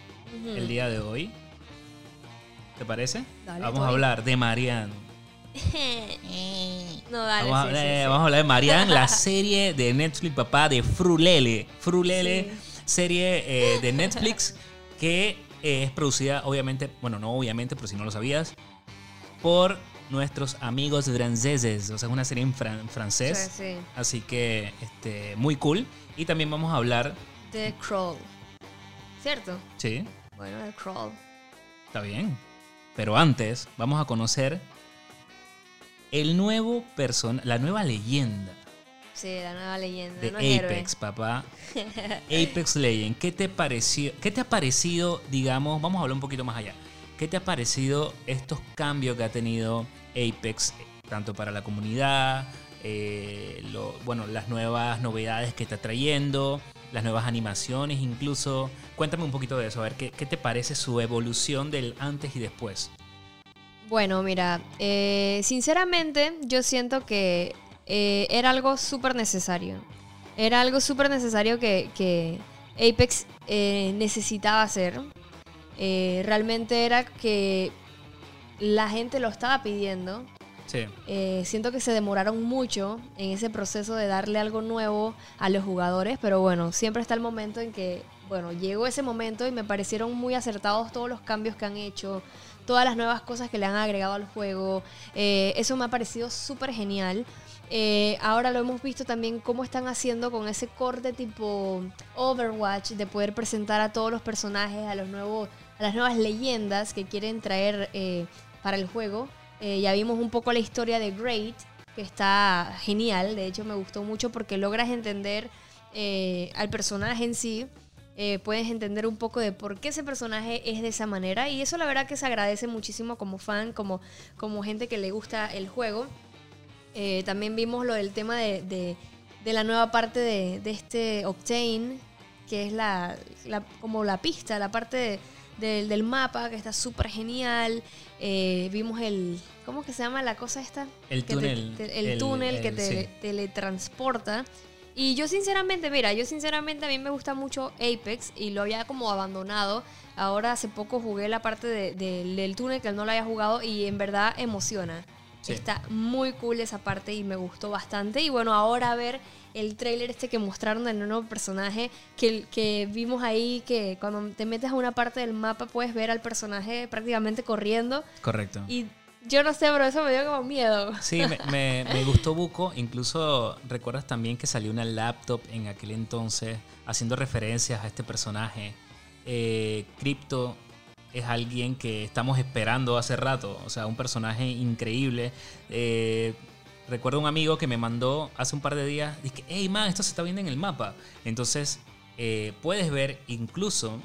el día de hoy. ¿Te parece? Dale, vamos a hablar de Marianne. no, dale. Vamos, a sí, hablar, sí, sí. vamos a hablar de Marianne, la serie de Netflix, papá, de Frulele. Frulele, Sí. serie eh, de Netflix que eh, es producida, obviamente, bueno, no obviamente, pero si no lo sabías, por nuestros amigos franceses. O sea, es una serie en fran- francés. Sí, sí. Así que, este, muy cool. Y también vamos a hablar, The Crawl. ¿Cierto? sí, Bueno, The Crawl. está bien. Pero antes, vamos a conocer el nuevo person la nueva leyenda Sí, la nueva leyenda. de no es héroe. Apex, papá. Apex Legend. ¿Qué te pareció? ¿Qué te ha parecido, digamos, vamos a hablar un poquito más allá? ¿Qué te ha parecido estos cambios que ha tenido Apex, tanto para la comunidad, eh, lo- bueno, las nuevas novedades que está trayendo, las nuevas animaciones incluso? Cuéntame un poquito de eso, a ver, ¿qué, qué te parece su evolución del antes y después? Bueno, mira, eh, sinceramente yo siento que eh, era algo súper necesario. Era algo súper necesario que, que Apex eh, necesitaba hacer. Realmente era que la gente lo estaba pidiendo. Sí, Eh, siento que se demoraron mucho en ese proceso de darle algo nuevo a los jugadores, pero bueno, siempre está el momento en que, bueno, llegó ese momento y me parecieron muy acertados todos los cambios que han hecho, todas las nuevas cosas que le han agregado al juego. Eh, eso me ha parecido súper genial. Eh, ahora lo hemos visto también cómo están haciendo con ese corte tipo Overwatch de poder presentar a todos los personajes, a los nuevos, a las nuevas leyendas que quieren traer eh, para el juego. Ya vimos un poco la historia de Great, que está genial. De hecho, me gustó mucho porque logras entender al personaje en sí. Eh, puedes entender un poco de por qué ese personaje es de esa manera. Y eso la verdad que se agradece muchísimo como fan, como, como gente que le gusta el juego. Eh, también vimos lo del tema de, de- de la nueva parte de, de este Octane, que es la, la- como la pista, la parte de- del- del mapa, que está súper genial. Eh, vimos el, ¿cómo que se llama la cosa esta? El Que túnel, te- el, el- túnel que te sí. teletransporta. Y yo sinceramente, mira, yo sinceramente a mí me gusta mucho Apex y lo había como abandonado. Ahora hace poco jugué la parte de- de- del túnel que no lo había jugado y en verdad emociona. Sí. Está muy cool esa parte y me gustó bastante. Y bueno, ahora ver el trailer este que mostraron del nuevo personaje, que, que vimos ahí que cuando te metes a una parte del mapa puedes ver al personaje prácticamente corriendo. correcto. Y yo no sé, pero eso me dio como miedo. Sí, me, gustó Buco. Incluso recuerdas también que salió una laptop en aquel entonces haciendo referencias a este personaje. Eh, Crypto es alguien que estamos esperando hace rato. O sea, un personaje increíble. Eh, recuerdo un amigo que me mandó hace un par de días. Dice, hey man, esto se está viendo en el mapa. Entonces, eh, puedes ver incluso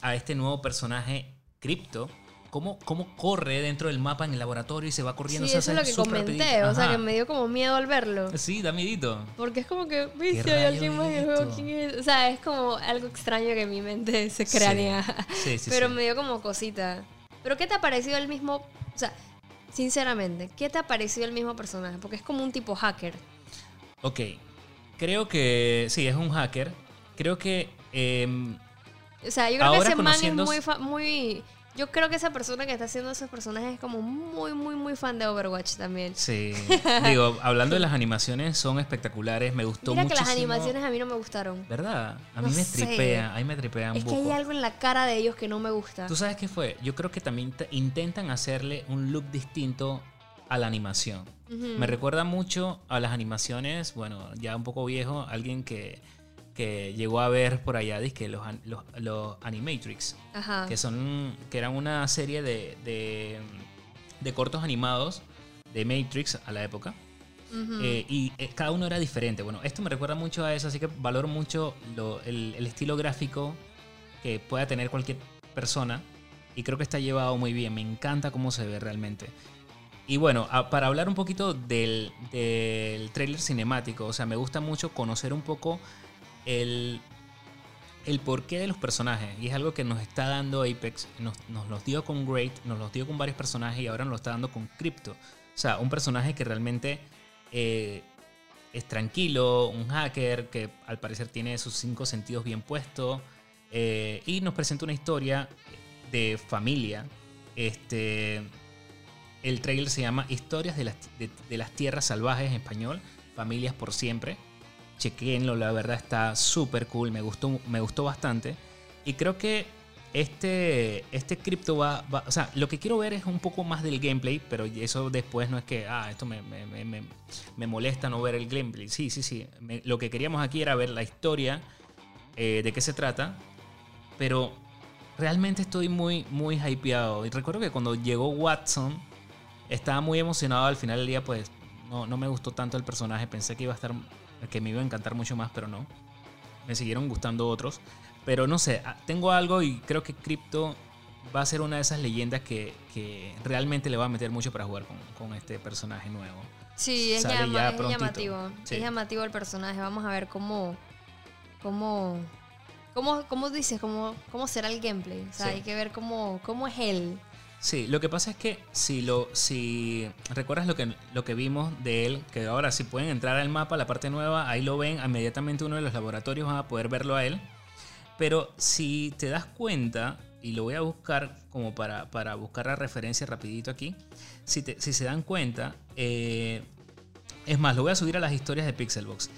a este nuevo personaje Crypto. Cómo, cómo corre dentro del mapa en el laboratorio y se va corriendo. Sí, o sea, eso es lo que comenté, o sea que me dio como miedo al verlo. Sí, da miedito. Porque es como que, viste, ¿Qué hay alguien más en el juego? ¿quién es? O sea, es como algo extraño que mi mente se cranea. Sí, sí, Pero sí. me dio como cosita. Pero ¿qué te ha parecido el mismo? O sea, sinceramente, ¿qué te ha parecido el mismo personaje? Porque es como un tipo hacker. Ok. Creo que. Sí, es un hacker. Creo que. em, O sea, yo creo que ese man es muy, muy... Yo creo que esa persona que está haciendo esos personajes es como muy, muy, muy fan de Overwatch también. sí. Digo, hablando de las animaciones, son espectaculares. Me gustó Mira que las animaciones a mí no me gustaron. ¿Verdad? A No mí me sé. tripea. A mí me tripean Es que hay algo en la cara de ellos que no me gusta. ¿Tú sabes qué fue? Yo creo que también te- intentan hacerle un look distinto a la animación. Me recuerda mucho a las animaciones, bueno, ya un poco viejo, alguien que, que llegó a ver por allá, que los, los, los Animatrix. Ajá. que son que eran una serie de, de, de cortos animados de Matrix a la época. Eh, y eh, cada uno era diferente. Bueno, esto me recuerda mucho a eso, así que valoro mucho lo- el, el estilo gráfico que pueda tener cualquier persona. Y creo que está llevado muy bien. Me encanta cómo se ve realmente. Y bueno, a- para hablar un poquito del, del trailer cinemático, o sea, me gusta mucho conocer un poco el, el porqué de los personajes. Y es algo que nos está dando Apex. Nos, nos los dio con Great, nos los dio con varios personajes y ahora nos lo está dando con Crypto. O sea, un personaje que realmente eh, es tranquilo, un hacker que al parecer tiene sus cinco sentidos bien puestos. eh, y nos presenta una historia de familia. Este, el trailer se llama Historias de las, de, de las Tierras Salvajes en español, Familias por Siempre. Chequenlo, la verdad está súper cool, me gustó, me gustó bastante. Y creo que este, este cripto va, O sea, lo que quiero ver es un poco más del gameplay, pero eso después no es que, ah, esto me, me- me- me- molesta no ver el gameplay. Sí, sí, sí. Lo que queríamos aquí era ver la historia, eh, de qué se trata, pero realmente estoy muy, muy hypeado. Y recuerdo que cuando llegó Watson, estaba muy emocionado. Al final del día, pues no, no me gustó tanto el personaje. Pensé que iba a estar, que me iba a encantar mucho más, pero no. Me siguieron gustando otros. Pero no sé, ah, tengo algo y creo que Crypto va a ser una de esas leyendas que, que realmente le va a meter mucho para jugar con, con este personaje nuevo. Sí, es, llama- es llamativo. Sí. Es llamativo el personaje. Vamos a ver cómo. cómo. cómo, cómo dices, cómo, cómo será el gameplay. O sea, Sí. hay que ver cómo, cómo es él. Sí, lo que pasa es que si lo si recuerdas lo que lo que vimos de él, que ahora si pueden entrar al mapa, la parte nueva, ahí lo ven, inmediatamente uno de los laboratorios van a poder verlo a él. Pero si te das cuenta, y lo voy a buscar como para, para buscar la referencia rapidito aquí, si, te- si se dan cuenta, eh, es más, lo voy a subir a las historias de Pixelbox.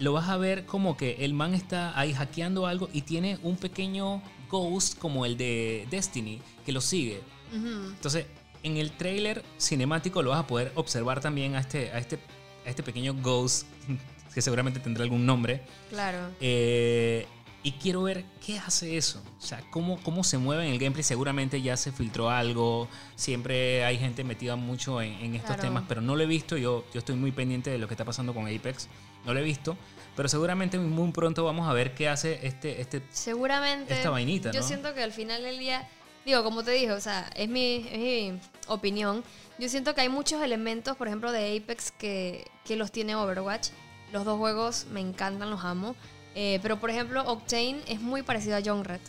Lo vas a ver como que el man está ahí hackeando algo y tiene un pequeño ghost como el de Destiny que lo sigue. Entonces, en el trailer cinemático lo vas a poder observar también a este, a este, a este pequeño ghost, que seguramente tendrá algún nombre. Claro. Eh, y quiero ver qué hace eso. O sea, cómo, cómo se mueve en el gameplay. Seguramente ya se filtró algo. Siempre hay gente metida mucho en, en estos Claro. temas, pero no lo he visto. Yo, yo estoy muy pendiente de lo que está pasando con Apex. No lo he visto. Pero seguramente muy pronto vamos a ver qué hace este, este Seguramente. Esta vainita, Yo ¿no? siento que al final del día. Digo, como te dije, o sea, es mi, es mi opinión. Yo siento que hay muchos elementos, por ejemplo, de Apex que, que los tiene Overwatch. Los dos juegos me encantan, los amo. Eh, pero, por ejemplo, Octane es muy parecido a John Red.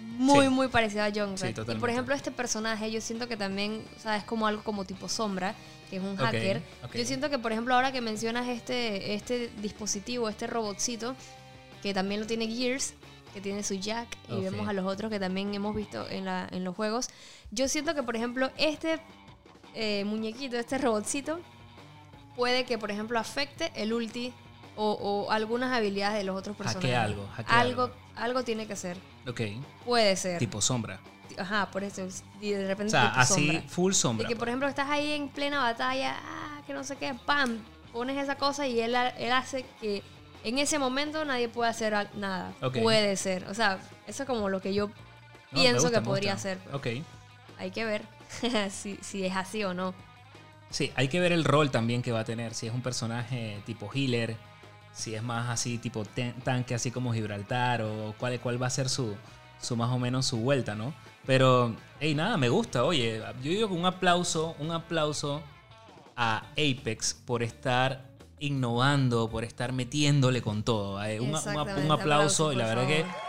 Muy, Sí. muy parecido a Sí, Red. y, por ejemplo, este personaje, yo siento que también, o sea, es como algo como tipo sombra, que es un hacker. ok. Yo siento que, por ejemplo, ahora que mencionas este, este dispositivo, este robotcito, que también lo tiene Gears, que tiene su jack, y vemos a los otros que también hemos visto en, la, en los juegos. Yo siento que, por ejemplo, este eh, muñequito, este robotcito, puede que, por ejemplo, afecte el ulti o, o algunas habilidades de los otros personajes. Hackea algo, hackea algo, algo. algo tiene que ser. Ok. Puede ser. Tipo sombra. Ajá, por eso. Y de O repente sea, tipo así sombra. full sombra. De que, por ejemplo, estás ahí en plena batalla, ah, que no sé qué, pam, pones esa cosa y él, él hace que en ese momento nadie puede hacer nada. Puede ser. O sea, eso es como lo que yo No, pienso gusta, que podría ser. Ok. Hay que ver si, si es así o no. Sí, hay que ver el rol también que va a tener. Si es un personaje tipo healer, si es más así tipo tanque, así como Gibraltar, o cuál, cuál va a ser su, su más o menos su vuelta, ¿no? Pero, hey, nada, me gusta. Oye, yo digo que un aplauso, un aplauso a Apex por estar innovando, por estar metiéndole con todo. eh. Un, aplauso y la verdad que favor.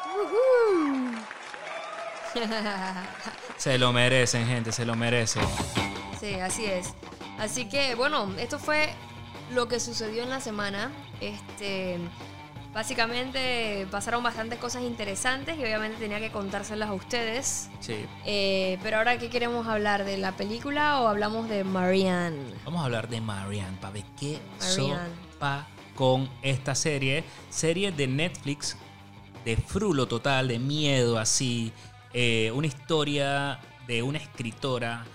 se lo merecen, gente, se lo merecen. Sí, así es. Así que, bueno, esto fue lo que sucedió en la semana. Este, básicamente pasaron bastantes cosas interesantes y obviamente tenía que contárselas a ustedes. Sí. Eh, pero ahora, ¿qué queremos hablar? ¿De la película o hablamos de Marianne? Vamos a hablar de Marianne para ver qué Marianne. sopa con esta serie. Serie de Netflix de frulo total, de miedo así. eh, una historia de una escritora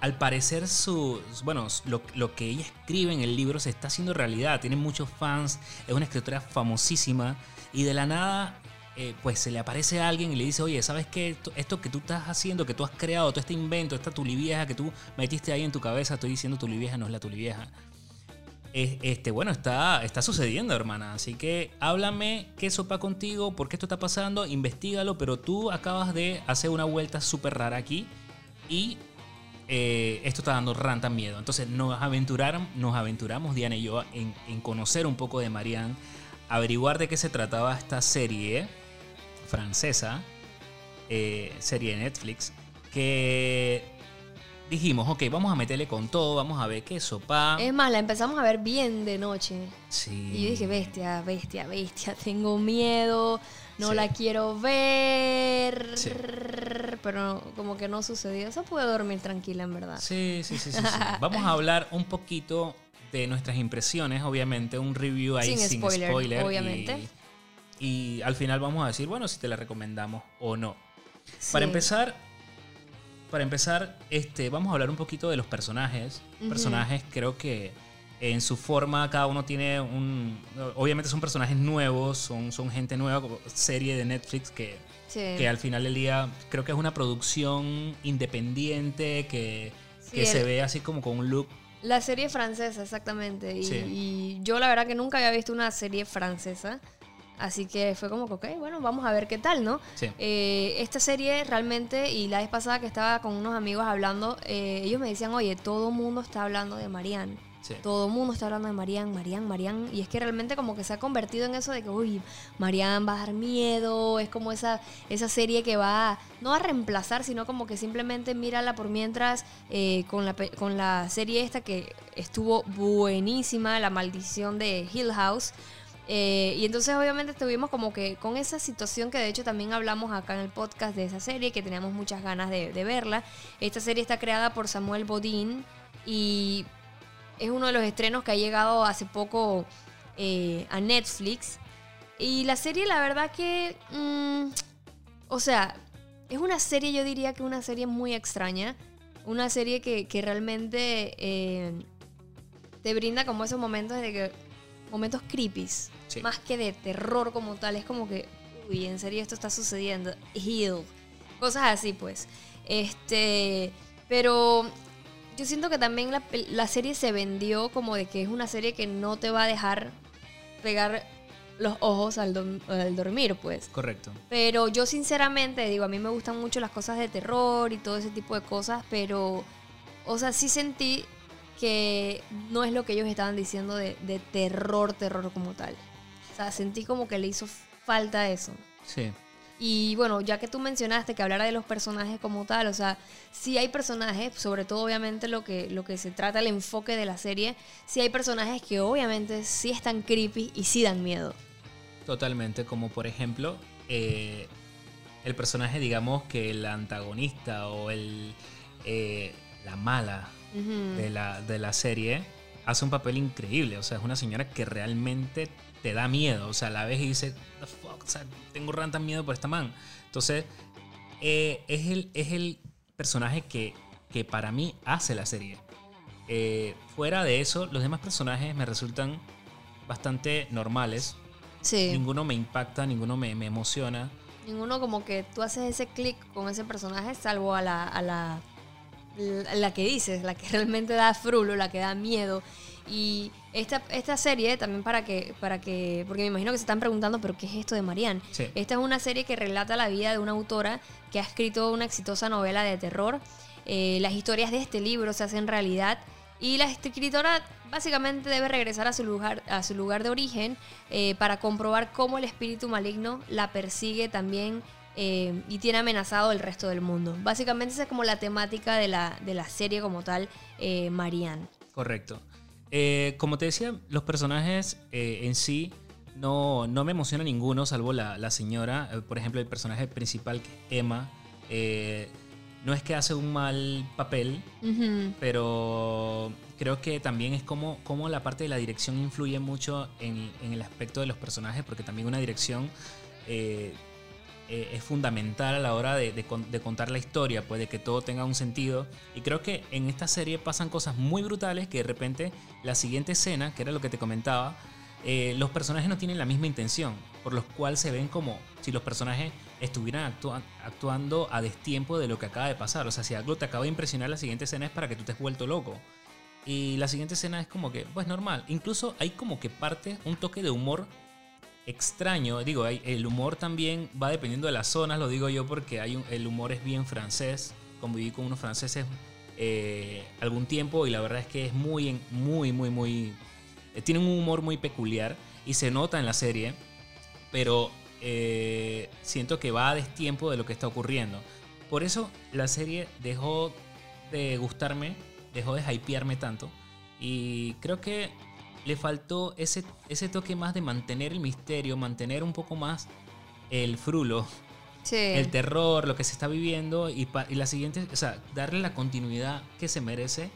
al parecer su, bueno, lo, que ella escribe en el libro se está haciendo realidad. Tiene muchos fans, es una escritora famosísima y de la nada eh, pues se le aparece a alguien y le dice, oye, ¿sabes qué? Esto, que tú estás haciendo, que tú has creado, todo este invento, esta tulivieja que tú metiste ahí en tu cabeza, estoy diciendo tulivieja, no es la tulivieja. Es- Este, bueno, está, está sucediendo, hermana. Así que háblame qué sopa contigo, por qué esto está pasando, investigalo, pero tú acabas de hacer una vuelta súper rara aquí y eh, esto está dando ranta miedo. Entonces nos, aventuraron, nos aventuramos, Diana y yo, en, en conocer un poco de Marianne, averiguar de qué se trataba esta serie francesa, eh, serie de Netflix, que dijimos, ok, vamos a meterle con todo, vamos a ver qué sopa. Es más, la empezamos a ver bien de noche. Sí. Y yo dije, bestia, bestia, bestia, tengo miedo, no Sí. la quiero ver. Sí. Pero como que no sucedió. Eso pude dormir tranquila, en verdad. Sí, sí, sí, sí. Vamos a hablar un poquito de nuestras impresiones, obviamente, un review ahí Sin sin, spoiler, obviamente. Y, al final vamos a decir, bueno, si te la recomendamos o no. Para empezar, para empezar, este, vamos a hablar un poquito de los personajes. Personajes, creo que en su forma cada uno tiene un... Obviamente son personajes nuevos, son, son gente nueva, como serie de Netflix que, Sí. que al final del día creo que es una producción independiente que, Sí, que se ve así como con un look. La serie francesa, exactamente. Y, Sí. y yo la verdad que nunca había visto una serie francesa. Así que fue como que, ok, bueno, vamos a ver qué tal, ¿no? Eh, esta serie realmente, y la vez pasada que estaba con unos amigos hablando, eh, ellos me decían, oye, todo mundo está hablando de Marianne. Todo el mundo está hablando de Marianne, Marianne, Marianne. Y es que realmente como que se ha convertido en eso de que, uy, Marianne va a dar miedo. Es como esa, esa serie que va, no a reemplazar, sino como que simplemente mírala por mientras eh, con, la, con la serie esta que estuvo buenísima, La Maldición de Hill House. Eh, y entonces obviamente estuvimos como que con esa situación que de hecho también hablamos acá en el podcast de esa serie, que teníamos muchas ganas de, de verla. Esta serie está creada por Samuel Bodin y es uno de los estrenos que ha llegado hace poco eh, a Netflix. Y la serie, la verdad que... mm, o sea, es una serie, yo diría que una serie muy extraña. Una serie que, que realmente eh, te brinda como esos momentos de que... Momentos creepies. Sí. Más que de terror como tal. Es como que... Uy, en serio esto está sucediendo. Heal. Cosas así, pues. Este... Pero yo siento que también la, la serie se vendió como de que es una serie que no te va a dejar pegar los ojos al, dom- al dormir, pues. Correcto. Pero yo sinceramente digo, a mí me gustan mucho las cosas de terror y todo ese tipo de cosas, pero, o sea, sí sentí que no es lo que ellos estaban diciendo de, de terror, terror como tal. O sea, sentí como que le hizo falta eso. Sí. Y bueno, ya que tú mencionaste que hablara de los personajes como tal, o sea, sí hay personajes, sobre todo obviamente lo que, lo que se trata, el enfoque de la serie, sí hay personajes que obviamente sí están creepy y sí dan miedo. Totalmente, como por ejemplo eh, el personaje, digamos que el antagonista o el eh, la mala de la, de la serie hace un papel increíble. O sea, es una señora que realmente te da miedo. O sea, la ves y dices, "The fuck", o sea, tengo ranta miedo por esta man. Entonces, eh, es, el, es el personaje que, que para mí hace la serie. Eh, fuera de eso, los demás personajes me resultan bastante normales. Sí. Ninguno me impacta, ninguno me, me emociona. Ninguno como que tú haces ese clic con ese personaje, salvo a la, a la, la, la que dices, la que realmente da frulo, la que da miedo. Y esta, esta serie también para que, para que, porque me imagino que se están preguntando, pero ¿qué es esto de Marianne? Sí. Esta es una serie que relata la vida de una autora que ha escrito una exitosa novela de terror. Eh, las historias de este libro se hacen realidad y la escritora básicamente debe regresar a su lugar, a su lugar de origen eh, para comprobar cómo el espíritu maligno la persigue también eh, y tiene amenazado el resto del mundo. Básicamente esa es como la temática de la, de la serie como tal, eh, Marianne. Correcto. Eh, como te decía, los personajes eh, en sí no, no me emociona ninguno, salvo la, la señora. Eh, por ejemplo, el personaje principal, que es Emma, no es que hace un mal papel, pero creo que también es como, como la parte de la dirección influye mucho en, en el aspecto de los personajes, porque también una dirección eh, es fundamental a la hora de, de con- de contar la historia, pues de que todo tenga un sentido. Y creo que en esta serie pasan cosas muy brutales que de repente la siguiente escena, que era lo que te comentaba, eh, los personajes no tienen la misma intención, por lo cual se ven como si los personajes estuvieran actua- actuando a destiempo de lo que acaba de pasar. O sea, si algo te acaba de impresionar, la siguiente escena es para que tú te has vuelto loco. Y la siguiente escena es como que, pues normal. Incluso hay como que parte, un toque de humor extraño. Digo, el humor también va dependiendo de las zonas, lo digo yo porque hay un- el humor es bien francés. Conviví con unos franceses eh, algún tiempo y la verdad es que es muy, muy, muy, muy... eh, un humor muy peculiar y se nota en la serie, pero eh, siento que va a destiempo de lo que está ocurriendo. Por eso la serie dejó de gustarme, dejó de hypearme tanto y creo que le faltó ese, ese toque más de mantener el misterio, mantener un poco más el frulo, Sí. el terror, lo que se está viviendo y, la siguiente, o sea, darle la continuidad que se merece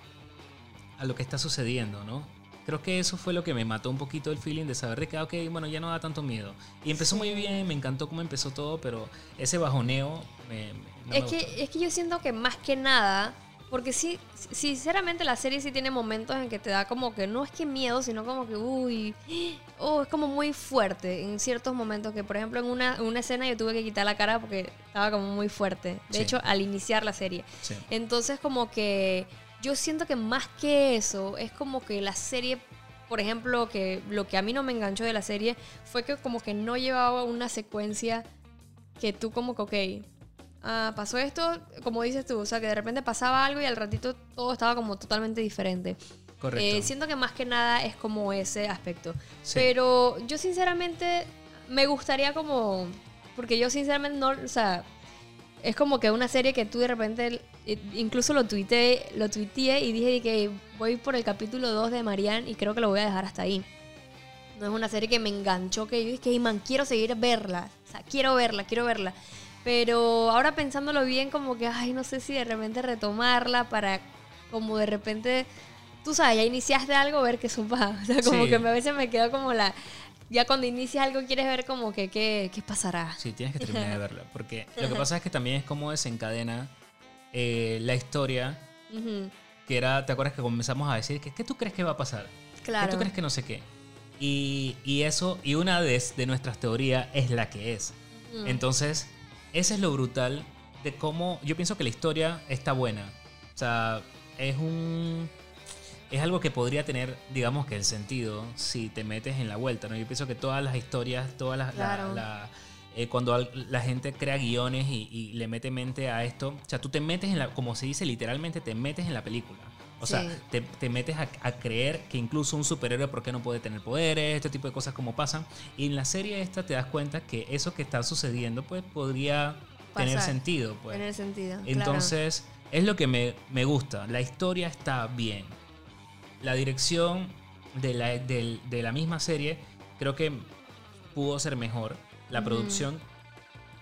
a lo que está sucediendo, ¿no? Creo que eso fue lo que me mató un poquito el feeling de saber de que, ah, ok, bueno, ya no da tanto miedo. Y empezó muy bien, me encantó cómo empezó todo, pero ese bajoneo me, me- no es, me que, gustó. es que yo siento que más que nada, porque sí, sinceramente la serie sí tiene momentos en que te da como que no es que miedo, sino como que, uy, oh, es como muy fuerte en ciertos momentos que, por ejemplo, en una, una escena yo tuve que quitar la cara porque estaba como muy fuerte. De Sí. hecho, al iniciar la serie. Sí. Entonces como que yo siento que más que eso es como que la serie, por ejemplo, que lo que a mí no me enganchó de la serie fue que como que no llevaba una secuencia que tú como que, ok, ah, pasó esto, como dices tú, o sea, que de repente pasaba algo y al ratito todo estaba como totalmente diferente. Correcto. Eh, siento que más que nada es como ese aspecto. Sí. Pero yo sinceramente me gustaría como, porque yo sinceramente no, o sea, es como que una serie que tú de repente, eh, incluso lo tuiteé, lo tuiteé y dije que voy por el capítulo 2 de Marianne y creo que lo voy a dejar hasta ahí. No es una serie que me enganchó, que yo dije, "Hey, man, quiero seguir verla. O sea, quiero verla, quiero verla. Pero ahora pensándolo bien, como que, ay, no sé si de repente retomarla para, como de repente, tú sabes, ya iniciaste algo, ver qué supa. O sea, como Sí. que a veces me quedo como la... Ya cuando inicias algo quieres ver como que qué, qué pasará. Sí, tienes que terminar de verla. Porque lo que pasa es que también es como desencadena eh, la historia. Ujú, Que era, ¿te acuerdas que comenzamos a decir que qué tú crees que va a pasar? Claro. ¿Qué tú crees que no sé qué? Y, y eso, y una de, de nuestras teorías es la que es. Mm. Entonces, ese es lo brutal de cómo yo pienso que la historia está buena. O sea, es un... Es algo que podría tener, digamos que el sentido si te metes en la vuelta, ¿no? Yo pienso que todas las historias, todas las... la- Claro. la- eh, cuando la gente crea guiones y, y le mete mente a esto, o sea, tú te metes en la, como se dice literalmente, te metes en la película. O sea, te, te metes a, a creer que incluso un superhéroe, ¿por qué no puede tener poderes? Este tipo de cosas como pasan. Y en la serie esta te das cuenta que eso que está sucediendo, pues podría tener sentido. Pues. Tener sentido. claro. Entonces, es lo que me, me gusta. La historia está bien. La dirección de la, de la misma serie creo que pudo ser mejor. La producción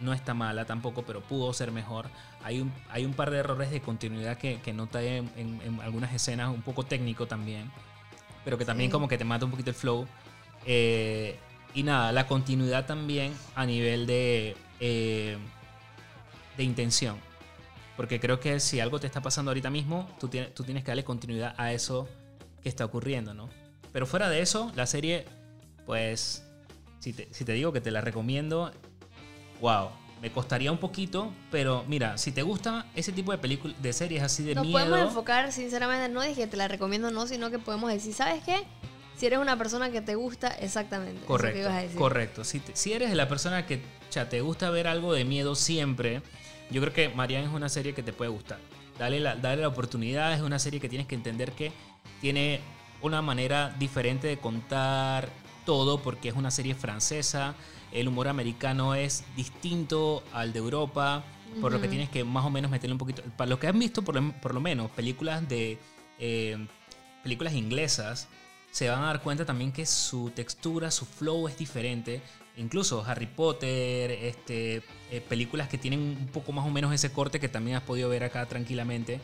no está mala tampoco, pero pudo ser mejor. Hay un, hay un par de errores de continuidad que, que noté en, en- en algunas escenas, un poco técnico también, pero que también Sí. como que te mata un poquito el flow. Eh, y nada, la continuidad también a nivel de, eh, de intención. Porque creo que si algo te está pasando ahorita mismo, tú tienes, tú tienes que darle continuidad a eso que está ocurriendo, ¿no? Pero fuera de eso, la serie, pues, si te, si te digo que te la recomiendo, wow, me costaría un poquito, pero mira, si te gusta ese tipo de películas, de series así de Nos miedo, podemos enfocar, sinceramente, no dije que te la recomiendo, no, sino que podemos decir, ¿sabes qué? Si eres una persona que te gusta, exactamente. eso que correcto, ibas a decir. correcto. Si, te- si eres la persona que ya te gusta ver algo de miedo siempre, yo creo que Marianne es una serie que te puede gustar. Dale la, dale la oportunidad, es una serie que tienes que entender que tiene una manera diferente de contar todo porque es una serie francesa, el humor americano es distinto al de Europa, por lo que tienes que más o menos meterle un poquito, para los que han visto por lo, por lo menos películas de eh, películas inglesas, se van a dar cuenta también que su textura, su flow es diferente. Incluso Harry Potter, este, eh, películas que tienen un poco más o menos ese corte que también has podido ver acá tranquilamente.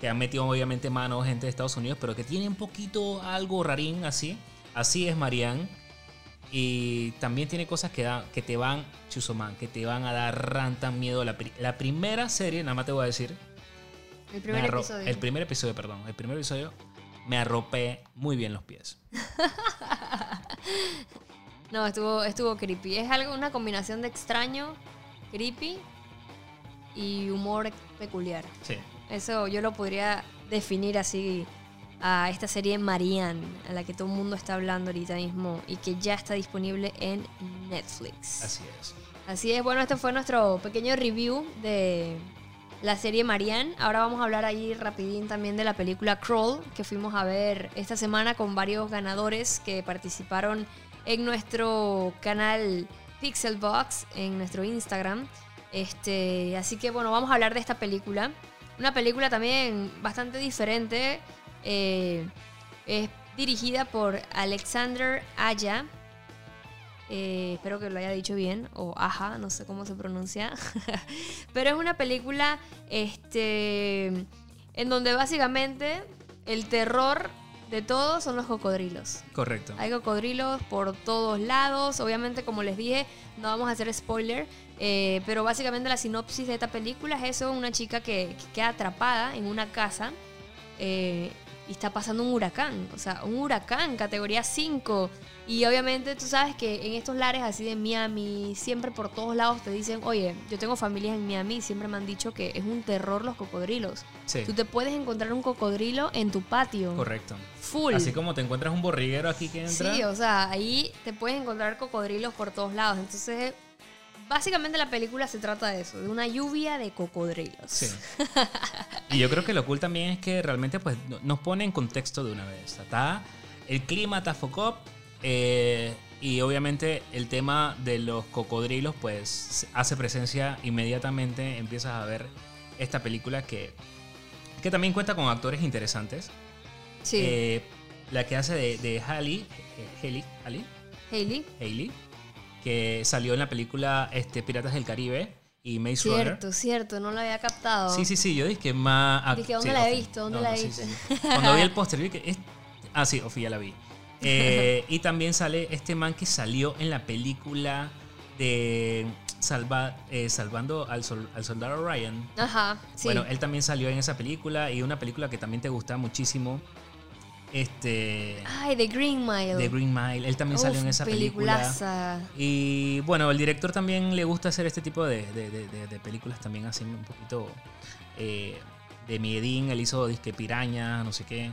Que han metido obviamente mano gente de Estados Unidos, pero que tiene un poquito algo rarín así. Así es Marianne. Y también tiene cosas que, da- que te van, Chusoman, que te van a dar rantan miedo. La, pri- la primera serie, nada más te voy a decir, El primer episodio. El primer episodio, perdón. El primer episodio me arropé muy bien los pies. no, estuvo, estuvo creepy. Es algo, una combinación de extraño, creepy y humor peculiar. Sí. Eso yo lo podría definir así a esta serie Marianne, a la que todo el mundo está hablando ahorita mismo y que ya está disponible en Netflix. Así es. Así es, bueno, este fue nuestro pequeño review de la serie Marianne. Ahora vamos a hablar ahí rapidín también de la película Crawl, que fuimos a ver esta semana con varios ganadores que participaron en nuestro canal Pixelbox, en nuestro Instagram. Este, así que bueno, vamos a hablar de esta película. Una película también bastante diferente. Eh, es dirigida por Alexander Aya. Eh, espero que lo haya dicho bien. O Aja, no sé cómo se pronuncia. Pero es una película este, en donde básicamente el terror de todos son los cocodrilos. Correcto. Hay cocodrilos por todos lados. Obviamente, como les dije, no vamos a hacer spoiler. eh, pero básicamente la sinopsis de esta película es eso, una chica que, que queda atrapada en una casa eh, y está pasando un huracán. O sea, un huracán, categoría 5. Y obviamente tú sabes que en estos lares así de Miami, siempre por todos lados te dicen, oye, yo tengo familias en Miami y siempre me han dicho que es un terror los cocodrilos. Sí. Tú te puedes encontrar un cocodrilo en tu patio. Correcto. Full. Así como te encuentras un borriguero aquí que entra. Sí, o sea, ahí te puedes encontrar cocodrilos por todos lados. Entonces, básicamente la película se trata de eso, de una lluvia de cocodrilos. Sí. Y yo creo que lo cool también es que realmente pues no- nos pone en contexto de una vez. Está el clima está focop eh, y obviamente el tema de los cocodrilos pues hace presencia inmediatamente. Empiezas a ver esta película que, que también cuenta con actores interesantes. Sí. Eh, la que hace de, de Halle, eh, Hailey, Hailey, Hailey. Que salió en la película este, Piratas del Caribe y Maze Runner. Cierto, cierto, no lo había captado. Sí, sí, sí, yo dije que más... Dije, ¿dónde sí, la he visto? ¿Dónde la he visto? sí, sí. Cuando vi el póster vi que... es- Ah, sí, Ofi, ya la vi. Eh, y también sale este man que salió en la película de Salva, eh, Salvando al, Sol- al Soldado Ryan. Ajá, sí. Bueno, él también salió en esa película y una película que también te gusta muchísimo. Este... Ay, The Green Mile. The Green Mile. Él también salió en esa película. Y bueno, el director también le gusta hacer este tipo de, de- de- películas también así un poquito eh, de miedín. Él hizo disque piraña, no sé qué.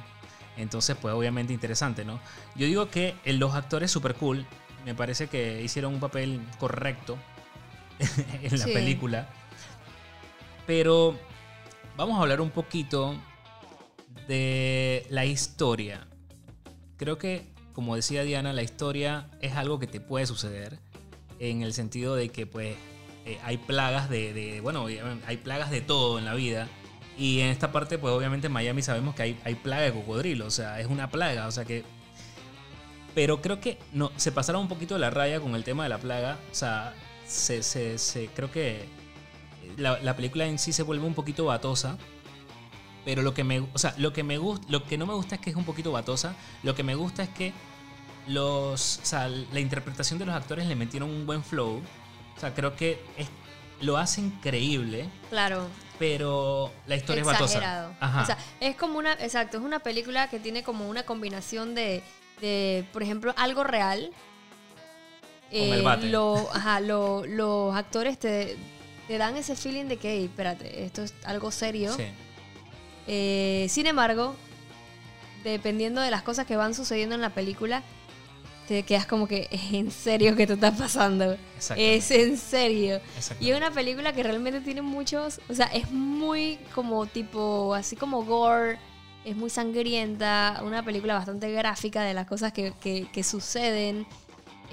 Entonces, pues obviamente interesante, ¿no? Yo digo que eh, los actores super cool, me parece que hicieron un papel correcto en la Sí. película. Pero vamos a hablar un poquito de la historia. Creo que, como decía Diana, la historia es algo que te puede suceder en el sentido de que, pues, eh, hay plagas de, bueno, hay plagas de todo en la vida. Y en esta parte, pues, obviamente en Miami sabemos que hay, hay plaga de cocodrilo, o sea, es una plaga, o sea que... Pero creo que no, se pasaron un poquito de la raya con el tema de la plaga, o sea, se, se- se- creo que la, la película en sí se vuelve un poquito batosa. Pero lo que me, o sea, lo que me gusta, lo que no me gusta es que es un poquito batosa. Lo que me gusta es que los, o sea, la interpretación de los actores le metieron un buen flow. O sea, creo que es, lo hacen creíble, Claro. pero la historia es batosa. Exagerado. Ajá. O sea, es como una, exacto, es una película que tiene como una combinación de, de por ejemplo, algo real. Eh, el bate. lo- ajá, lo- los actores te, te dan ese feeling de que, "Ey, espérate, esto es algo serio. Sí, Eh, sin embargo, dependiendo de las cosas que van sucediendo en la película, te quedas como que es en serio que te está pasando. Es en serio. Y es una película que realmente tiene muchos, o sea, es muy como tipo, así como gore, es muy sangrienta, una película bastante gráfica de las cosas que, que- que suceden.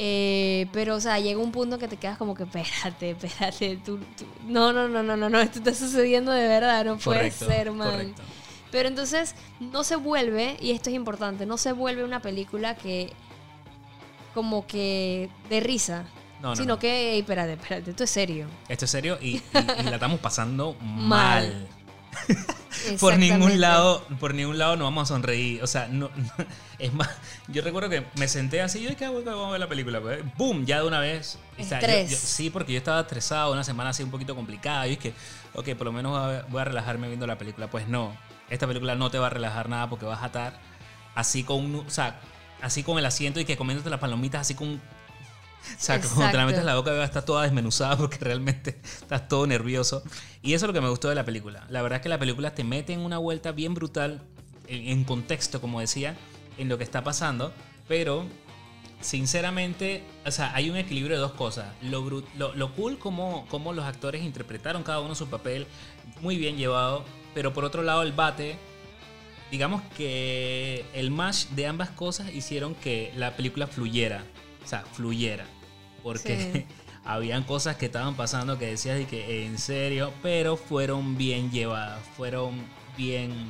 Eh, pero, o sea, llega un punto que te quedas como que, espérate, espérate, tú, tú- no, no, no, no, no, no, esto está sucediendo de verdad, no puede Correcto, ser, man. correcto. Pero entonces no se vuelve, y esto es importante, no se vuelve una película que como que de risa, No, no, sino no. que, "Ey, espérate, espérate, esto es serio. Esto es serio y, y- y la estamos pasando mal. Por ningún lado, por ningún lado nos vamos a sonreír. O sea, no, no- es más, yo recuerdo que me senté así, yo dije, "Ah, bueno, vamos a ver la película. pues". ¡Boom! Ya de una vez. O sea, yo- Estrés. yo- sí, porque yo estaba estresado, una semana así un poquito complicada. Y es que, ok, por lo menos voy a, voy a relajarme viendo la película. Pues no, esta película no te va a relajar nada porque vas a estar así con un... O sea, así con el asiento y que comiéndote las palomitas así con... O sea, cuando te Exacto. la metes en la boca está toda desmenuzada porque realmente estás todo nervioso. Y eso es lo que me gustó de la película. La verdad es que la película te mete en una vuelta bien brutal, en, contexto, como decía, en lo que está pasando. Pero, sinceramente, hay un equilibrio de dos cosas. Lo cool como, como los actores interpretaron cada uno su papel, muy bien llevado. Pero por otro lado, el bate, digamos que el match de ambas cosas hicieron que la película fluyera. O sea, fluyera. Porque habían cosas que estaban pasando que decías de que en serio, pero fueron bien llevadas, fueron bien, bien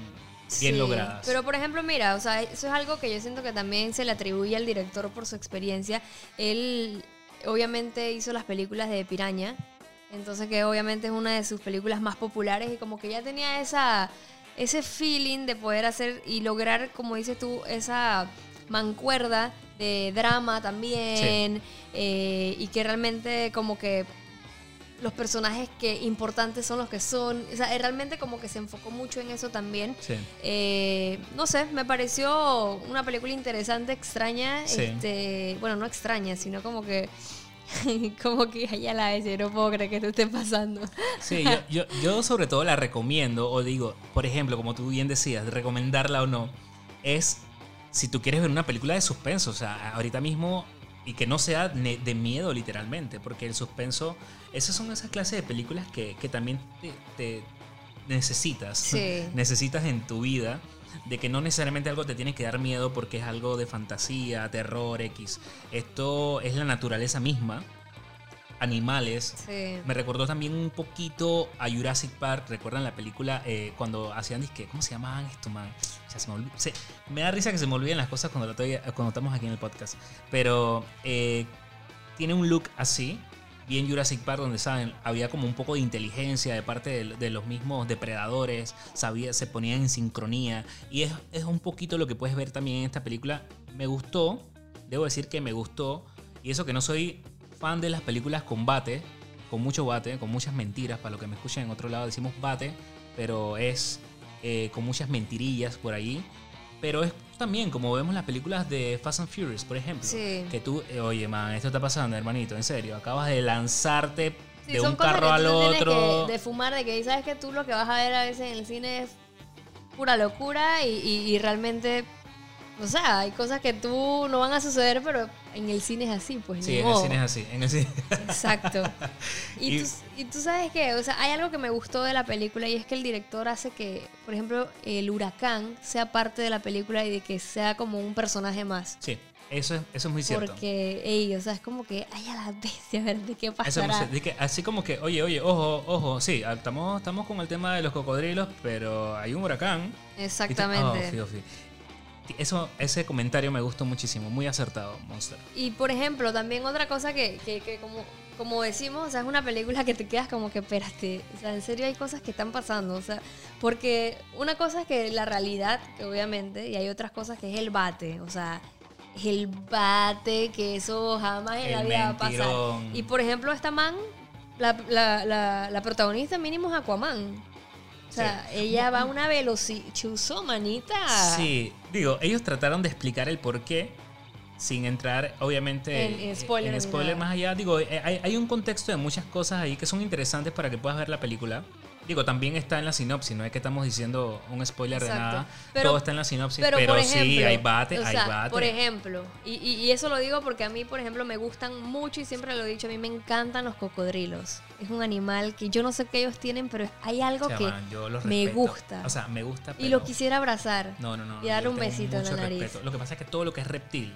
Sí, logradas. Pero por ejemplo, mira, o sea, eso es algo que yo siento que también se le atribuye al director por su experiencia. Él obviamente hizo las películas de Piraña, entonces que obviamente es una de sus películas más populares y como que ya tenía esa ese feeling de poder hacer y lograr, como dices tú, esa mancuerda de drama también eh, y que realmente como que los personajes que importantes son los que son. O sea, realmente como que se enfocó mucho en eso también. Sí. Eh, no sé, me pareció una película interesante, extraña. Sí. Este, bueno, no extraña, sino como que. como que ya la ves, yo no puedo creer que esto esté pasando. Sí, yo, yo, yo sobre todo la recomiendo, o digo, por ejemplo, como tú bien decías, de recomendarla o no, es si tú quieres ver una película de suspenso, o sea, ahorita mismo, y que no sea de miedo literalmente, porque el suspenso, esas son esas clases de películas que, que también te, te necesitas, Sí. necesitas en tu vida. De que no necesariamente algo te tiene que dar miedo porque es algo de fantasía, terror, X. Esto es la naturaleza misma. Animales, Sí. me recordó también un poquito a Jurassic Park. ¿Recuerdan la película eh, cuando hacían disque? ¿Cómo se llamaban esto, man? Ya se me, se- me da risa que se me olviden las cosas cuando estamos aquí en el podcast. Pero eh, tiene un look así, bien Jurassic Park, donde saben, había como un poco de inteligencia de parte de, de los mismos depredadores, sabía, se ponían en sincronía. Y es, es un poquito lo que puedes ver también en esta película. Me gustó, debo decir que me gustó. Y eso que no soy fan de las películas con bate, con mucho bate, con muchas mentiras, para lo que me escuchan en otro lado decimos bate, pero es eh, con muchas mentirillas por ahí. Pero es también como vemos las películas de Fast and Furious, por ejemplo. Sí. Que tú, eh, oye, man, esto está pasando, hermanito, en serio. Acabas de lanzarte Sí, de un carro al otro. que- de fumar, de que sabes que tú lo que vas a ver a veces en el cine es pura locura y, y- y realmente, o sea, hay cosas que tú no van a suceder, pero en el cine es así, pues. Sí, en el cine es así. En el cine. Exacto. Y, Y- tú, y tú sabes que, o sea, hay algo que me gustó de la película y es que el director hace que, por ejemplo, el huracán sea parte de la película y de que sea como un personaje más. Sí, eso es, eso es muy cierto. Porque, ey, o sea, es como que, ay, a la bestia, a ver de qué Eso pasará. cierto. De que así como que, oye, oye, ojo, ojo, sí, ah, estamos, estamos con el tema de los cocodrilos, pero hay un huracán. Exactamente. oh, fío, fío. Eso, ese comentario me gustó muchísimo, muy acertado, Monster. Y por ejemplo, también otra cosa que, que, que como, como decimos, o sea, es una película que te quedas como que, espérate, o sea, en serio hay cosas que están pasando, o sea, porque una cosa es que la realidad, que obviamente, y hay otras cosas que es el bate, o sea, es el bate, que eso jamás en la vida va a pasar. mentirón. Y por ejemplo, esta man, la, la, la, la protagonista mínimo es Aquaman. O sea, ella va a una velocidad, chuzo, manita. Sí, digo, ellos trataron de explicar el por qué sin entrar, obviamente, En- en spoiler en spoiler más allá. Digo, eh, hay, hay un contexto de muchas cosas ahí que son interesantes para que puedas ver la película. Digo, también está en la sinopsis, no es que estamos diciendo un spoiler de Exacto. nada. Pero- Todo está en la sinopsis, Pero, pero, por sí, ejemplo, hay bate, o hay bate. Por ejemplo, y, eso lo digo porque a mí, por ejemplo, me gustan mucho y siempre lo he dicho, a mí me encantan los cocodrilos. Es un animal que yo no sé qué ellos tienen, pero hay algo O sea, que man, yo los me gusta. O sea, me gusta. y lo quisiera abrazar. No, no, no. y darle un besito en la nariz. respeto. Lo que pasa es que todo lo que es reptil.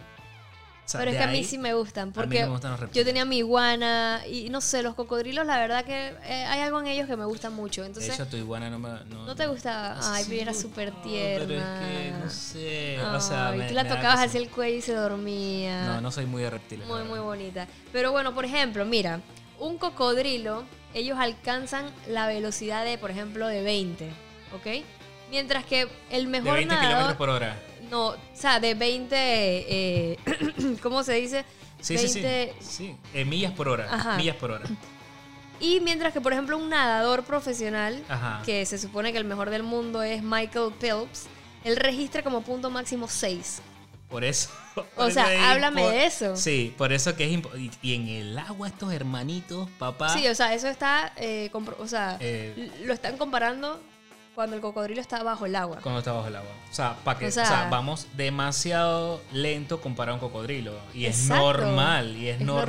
O sea, pero es de que a mí sí me gustan, porque no me gustan los yo tenía mi iguana y no sé, los cocodrilos, la verdad que eh, hay algo en ellos que me gusta mucho. De Entonces, hecho, tu iguana no me. No, ¿no te gustaba? Ay, Sí, pero era no, súper Pero tierna. es que, no sé. o sea, Ay, me- tú la tocabas hacia el cuello y se dormía. No, no soy muy de reptiles. Muy, muy bonita. Pero bueno, por ejemplo, mira, un cocodrilo, ellos alcanzan la velocidad de, por ejemplo, de 20, ¿ok? Mientras que el De mejor 20 nadador... kilómetros por hora. No, o sea, de 20, eh, ¿cómo se dice? Sí, 20 sí, sí. sí. Eh, millas por hora. Ajá. Millas por hora. Y mientras que, por ejemplo, un nadador profesional, Ajá. que se supone que el mejor del mundo es Michael Phelps, él registra como punto máximo 6. Por eso. por O eso sea, háblame de eso. Sí, por eso que es y, y en el agua estos hermanitos, papá. Sí, o sea, eso está, eh, o sea, Eh. lo están comparando cuando el cocodrilo está bajo el agua. Cuando está bajo el agua. O sea, para que, O o sea- vamos demasiado lento comparado a un cocodrilo. Y es normal, y es, Es normal.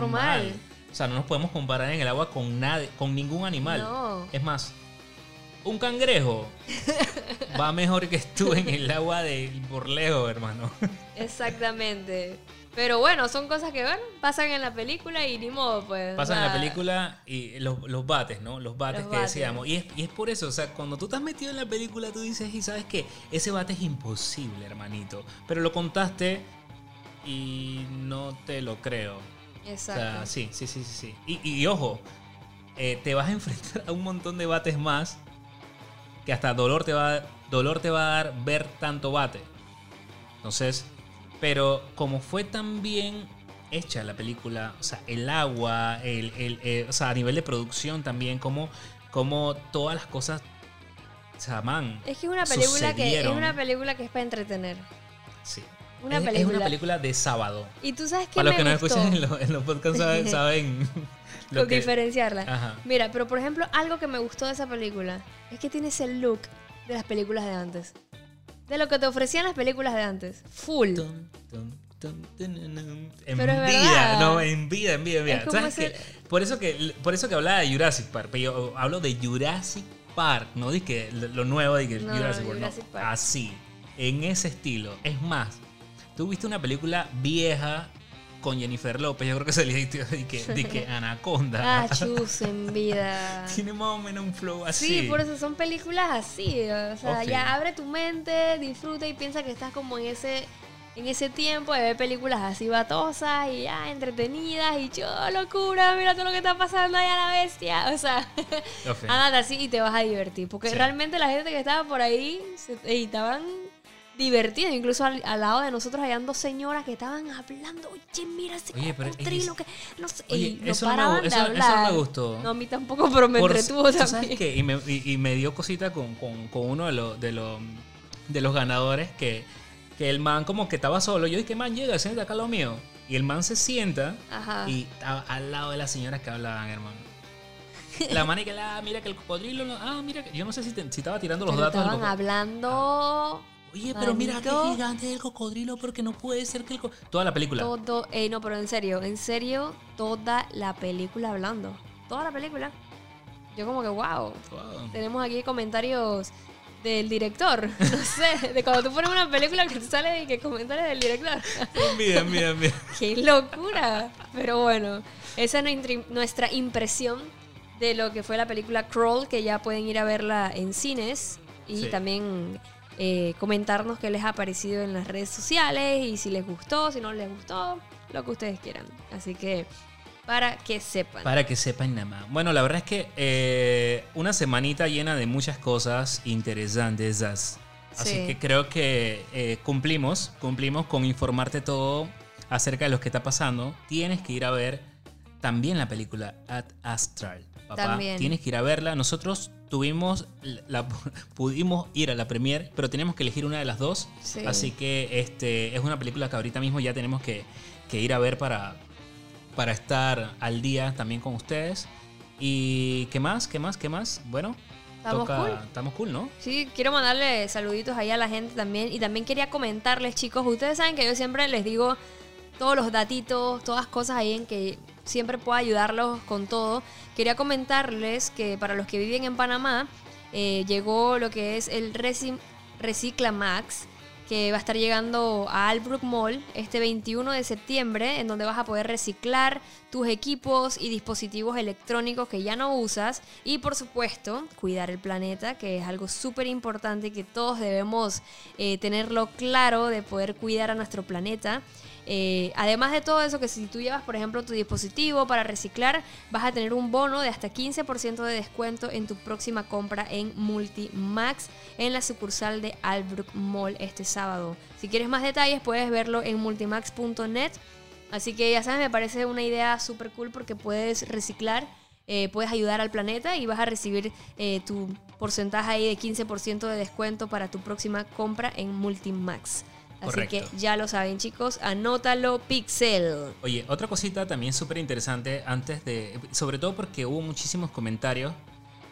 normal. O sea, no nos podemos comparar en el agua con nadie, con ningún animal. No. Es más, un cangrejo va mejor que tú en el agua de por lejos, hermano. Exactamente. Pero bueno, son cosas que bueno, pasan en la película y ni modo, pues. o Pasan en la película y los, los bates, ¿no? Los bates Los que bates. decíamos. Y es, y es por eso, o sea, cuando tú estás metido en la película, tú dices, y sabes que ese bate es imposible, hermanito. Pero lo contaste y no te lo creo. O Exacto. sea, sí, sí, sí, sí. sí. Y, y ojo, eh, te vas a enfrentar a un montón de bates más que hasta dolor te va, dolor te va a dar ver tanto bate. Entonces, pero como fue tan bien hecha la película, o sea, el agua, el, el- eh, o sea, a nivel de producción también, como, como todas las cosas, o sea, man, es que es una película que es una película que es para entretener. sí. Una es, una película de sábado. Y tú sabes que Para los me que gustó? escuchan en, los- en los podcasts saben, saben lo Con que- diferenciarla. Ajá. Mira, pero por ejemplo, algo que me gustó de esa película es que tiene ese look de las películas de antes. De lo que te ofrecían las películas de antes. Full. Tum, tum. En Pero vida, verdad. no, en vida, en vida, en vida. Es ¿Sabes qué? Por eso que por eso que hablaba de Jurassic Park, pero yo hablo de Jurassic Park, no que lo nuevo de que No, Jurassic World, no. Jurassic Park. así, en ese estilo. Es más, tú viste una película vieja con Jennifer López, yo creo que se le dijo de que, de que Anaconda. Ah, chus en vida. Tiene más o menos un flow así. Sí, por eso son películas así. O sea, ya abre tu mente, disfruta y piensa que estás como en ese en ese tiempo de ver películas así batosas y ya entretenidas y yo, locura, mira todo lo que está pasando allá la bestia. O sea, Ok. andate así y te vas a divertir. Porque Sí. realmente la gente que estaba por ahí se, estaban divertidos. Incluso al, al lado de nosotros habían dos señoras que estaban hablando. Oye, mira ese Oye, pero que no sé. Oye, y no eso no me paraban gu- de eso- eso no me hablar. gustó. No, a mí tampoco, pero me Por- entretuvo ¿tú también. sabes qué? Y me, y- y me dio cosita con, con- con uno de los, de, los, de los ganadores que, que el man como que estaba solo. Yo dije, man, llega, siéntate acá al lado mío. Y el man se sienta Ajá. y estaba al lado de las señoras que hablaban, hermano. La man y que la, mira que el cocodrilo, ah, mira, que, yo no sé si, te- si estaba tirando los Pero datos estaban hablando Oye, pero mira qué gigante es el cocodrilo, porque no puede ser que el Toda la película. todo. Ey, no, pero en serio, en serio, toda la película hablando. Toda la película. Yo como que, wow. Wow. Tenemos aquí comentarios del director. No sé, de cuando tú pones una película que te sale y que comentarios del director. Envidia, envidia, envidia. ¡Qué locura! Pero bueno, esa es nuestra, nuestra impresión de lo que fue la película Crawl, que ya pueden ir a verla en cines y Sí. también eh, comentarnos qué les ha parecido en las redes sociales y si les gustó, si no les gustó, lo que ustedes quieran. Así que, para que sepan. Para que sepan nada más. Bueno, la verdad es que eh, una semanita llena de muchas cosas interesantes. as- Así Sí. que creo que eh, cumplimos, cumplimos con informarte todo acerca de lo que está pasando. Tienes que ir a ver también la película Ad Astral. Papá, También. tienes que ir a verla. Nosotros tuvimos, la, pudimos ir a la premiere, pero teníamos que elegir una de las dos. Sí. Así que este es una película que ahorita mismo ya tenemos que, que ir a ver para, para estar al día también con ustedes. ¿Y qué más? ¿Qué más? ¿Qué más? Bueno, Estamos cool. estamos cool, ¿no? Sí, quiero mandarle saluditos ahí a la gente también. Y también quería comentarles, chicos, ustedes saben que yo siempre les digo todos los datitos, todas cosas ahí en que siempre puedo ayudarlos con todo. Quería comentarles que para los que viven en Panamá, eh, llegó lo que es el Reci- Recicla Max, que va a estar llegando a Albrook Mall este 21 de septiembre, en donde vas a poder reciclar tus equipos y dispositivos electrónicos que ya no usas y por supuesto cuidar el planeta, que es algo súper importante que todos debemos eh, tenerlo claro de poder cuidar a nuestro planeta. Eh, además de todo eso, que si tú llevas, por ejemplo, tu dispositivo para reciclar, vas a tener un bono de hasta 15% de descuento en tu próxima compra en Multimax en la sucursal de Albrook Mall este sábado. Si quieres más detalles, puedes verlo en multimax.net. Así que ya sabes, me parece una idea súper cool porque puedes reciclar, eh, puedes ayudar al planeta y vas a recibir eh, tu porcentaje ahí de 15% de descuento para tu próxima compra en Multimax. Así Correcto. que ya lo saben, chicos. Anótalo, Pixel. Oye, otra cosita también súper interesante antes de... Sobre todo porque hubo muchísimos comentarios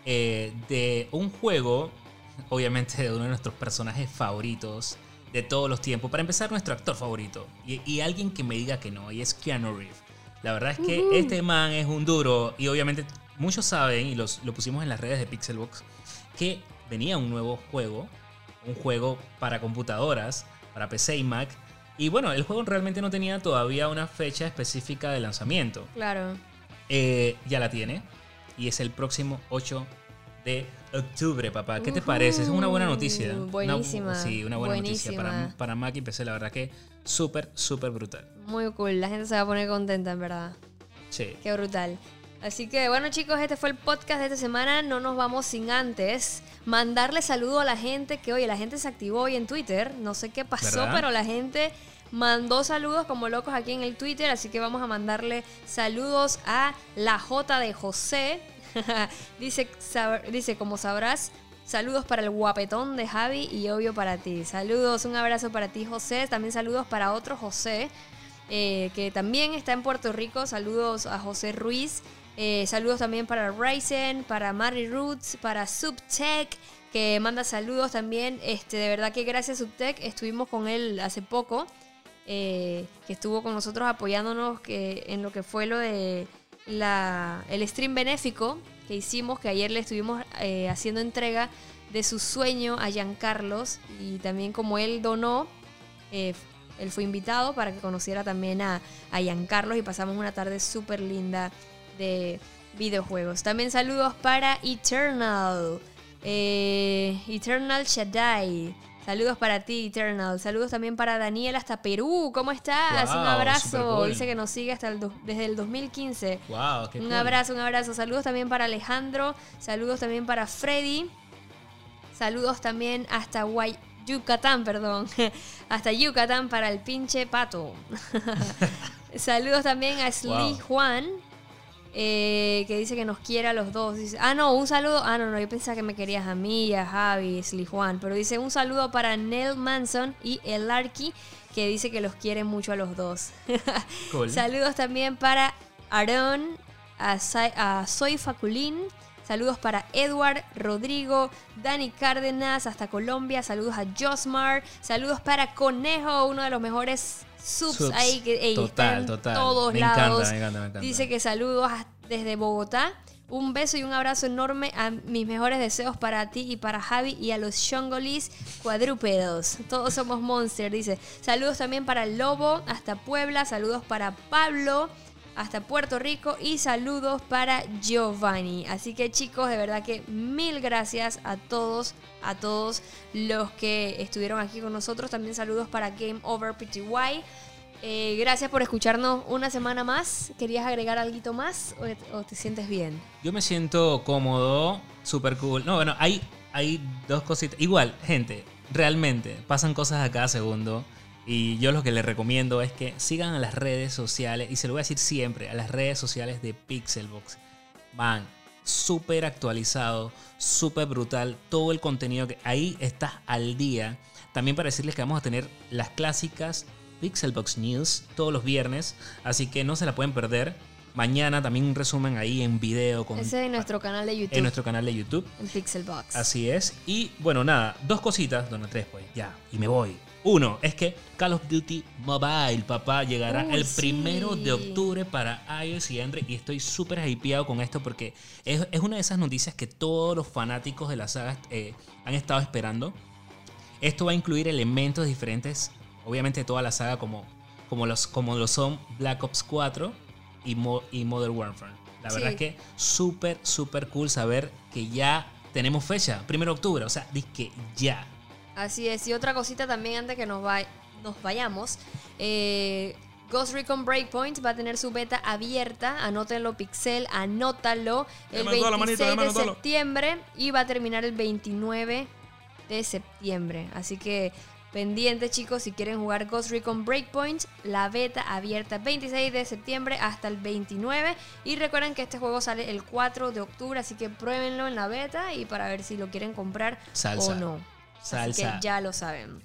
eh, de un juego, obviamente de uno de nuestros personajes favoritos de todos los tiempos. Para empezar, nuestro actor favorito. Y, y alguien que me diga que no, y es Keanu Reeves. La verdad es que este man es un duro y obviamente muchos saben, y los, lo pusimos en las redes de Pixelbox, que venía un nuevo juego, un juego para computadoras, para PC y Mac. Y bueno, el juego realmente no tenía todavía una fecha específica de lanzamiento. Claro. Eh, ya la tiene. Y es el próximo 8 de octubre, papá. ¿Qué te parece? Es una buena noticia. Ujú, Una- buenísima, sí, una buena noticia para, buenísima. para Mac y PC. La verdad que súper, súper brutal. Muy cool. La gente se va a poner contenta, en verdad. Sí. Qué brutal. Así que bueno chicos, este fue el podcast de esta semana. No nos vamos sin antes mandarle saludo a la gente que oye, la gente se activó hoy en Twitter. No sé qué pasó, ¿Verdad? pero la gente mandó saludos como locos aquí en el Twitter. Así que vamos a mandarle saludos a la J de José. dice, sab- dice, como sabrás, saludos para el guapetón de Javi y obvio para ti. Saludos, un abrazo para ti José. También saludos para otro José eh, que también está en Puerto Rico. Saludos a José Ruiz. Eh, saludos también para Ryzen, para Mary Roots, para Subtech, que manda saludos también. Este, de verdad que gracias Subtech. Estuvimos con él hace poco, eh, que estuvo con nosotros apoyándonos que, en lo que fue lo de la, el stream benéfico que hicimos, que ayer le estuvimos eh, haciendo entrega de su sueño a Giancarlos. Y también como él donó, eh, él fue invitado para que conociera también a, a Giancarlos y pasamos una tarde súper linda de videojuegos. También saludos para Eternal. eh, Eternal Shaddai. Saludos para ti, Eternal. Saludos también para Daniel hasta Perú. ¿Cómo estás? un abrazo. Dice que nos sigue hasta el do- desde el 2015. Wow, qué Un cool. abrazo, un abrazo. Saludos también para Alejandro. Saludos también para Freddy. Saludos también hasta Guay- Yucatán, perdón. hasta Yucatán para el pinche pato. Saludos también a Wow. Juan. Eh, que dice que nos quiere a los dos. Dice, ah, no, un saludo. Ah, no, no, yo pensaba que me querías a mí, a Javi, Slee Juan. Pero dice un saludo para Nell Manson y El Arqui, que dice que los quiere mucho a los dos. Cool. Saludos también para Aaron, a, Sa- a Soy Faculín. Saludos para Edward, Rodrigo, Dani Cárdenas, hasta Colombia. Saludos a Josmar. Saludos para Conejo, uno de los mejores subs, Subs. ahí que ey, está Total, todos Me encanta, lados. me encanta, me encanta. Dice que saludos desde Bogotá. Un beso y un abrazo enorme a mis mejores deseos para ti y para Javi y a los Shongolis cuadrúpedos. Todos somos Monster, dice. Saludos también para el Lobo, hasta Puebla. Saludos para Pablo, hasta Puerto Rico. Y saludos para Giovanni. Así que chicos, de verdad que mil gracias a todos, a todos los que estuvieron aquí con nosotros. También saludos para Game Over PTY. Eh, gracias por escucharnos una semana más. ¿Querías agregar algo más o te, sientes bien? Yo me siento cómodo, súper cool. No, bueno, hay, hay dos cositas. Igual, gente, realmente pasan cosas a cada segundo. Y yo lo que les recomiendo es que sigan a las redes sociales, y se lo voy a decir siempre, a las redes sociales de Pixelbox. Van súper actualizado, súper brutal, todo el contenido que ahí estás al día. También para decirles que vamos a tener las clásicas Pixelbox News todos los viernes, así que no se la pueden perder. Mañana también un resumen ahí en video con, Ese es nuestro canal de YouTube, en nuestro canal de YouTube. en Pixelbox. Así es. Y bueno, nada, dos cositas, bueno, tres pues, ya, y me voy. Uno, es que Call of Duty Mobile, papá, llegará Uy, el sí. primero de octubre para iOS y Android. Y estoy súper hypeado con esto porque es, es una de esas noticias que todos los fanáticos de la saga eh, han estado esperando. Esto va a incluir elementos diferentes, obviamente de toda la saga, como, como, los, como lo son Black Ops 4 y, Mo- y Modern Warfare. La verdad es que súper, súper cool saber que ya tenemos fecha, primero de octubre, o sea, que ya. Así es. Y otra cosita también antes que nos, va- nos vayamos. eh, Ghost Recon Breakpoint va a tener su beta abierta. Anótenlo, Pixel, anótalo. El Déjame anotarlo, 26 manito, déjame de septiembre y va a terminar el 29 de septiembre. Así que pendientes, chicos, si quieren jugar Ghost Recon Breakpoint, la beta abierta 26 de septiembre hasta el 29. Y recuerden que este juego sale el 4 de octubre, así que pruébenlo en la beta y para ver si lo quieren comprar Salsa. o no. Así Salsa. que ya lo saben.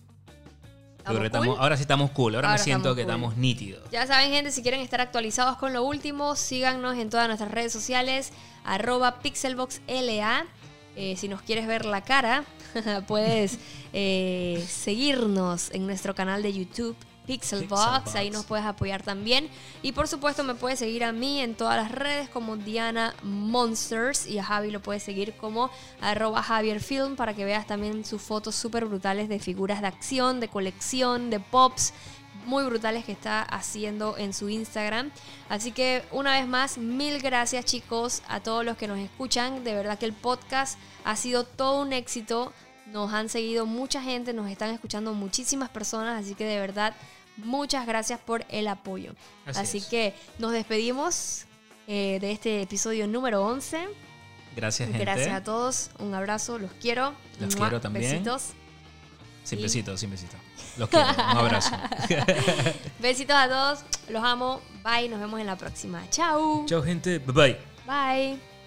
Ahora sí estamos cool. Ahora, Ahora me siento que cool. estamos nítidos. Ya saben, gente, si quieren estar actualizados con lo último, síganos en todas nuestras redes sociales, arroba pixelboxla. Eh, si nos quieres ver la cara, puedes eh, seguirnos en nuestro canal de YouTube. Pixelbox, ahí nos puedes apoyar también. Y por supuesto me puedes seguir a mí en todas las redes como Diana Monsters y a Javi lo puedes seguir como arroba Javier Film para que veas también sus fotos súper brutales de figuras de acción, de colección, de pops muy brutales que está haciendo en su Instagram. Así que una vez más, mil gracias chicos a todos los que nos escuchan. De verdad que el podcast ha sido todo un éxito. Nos han seguido mucha gente, nos están escuchando muchísimas personas. Así que de verdad, muchas gracias por el apoyo. Así Así, es. que nos despedimos eh, de este episodio número 11. Gracias, gente. Gracias a todos. Un abrazo, los quiero. Los Mua, quiero también. Besitos. Sin Y- besito, sin besito. Los quiero. Un abrazo. Besitos a todos. Los amo. Bye. Nos vemos en la próxima. Chao. Chao, gente. Bye bye. Bye.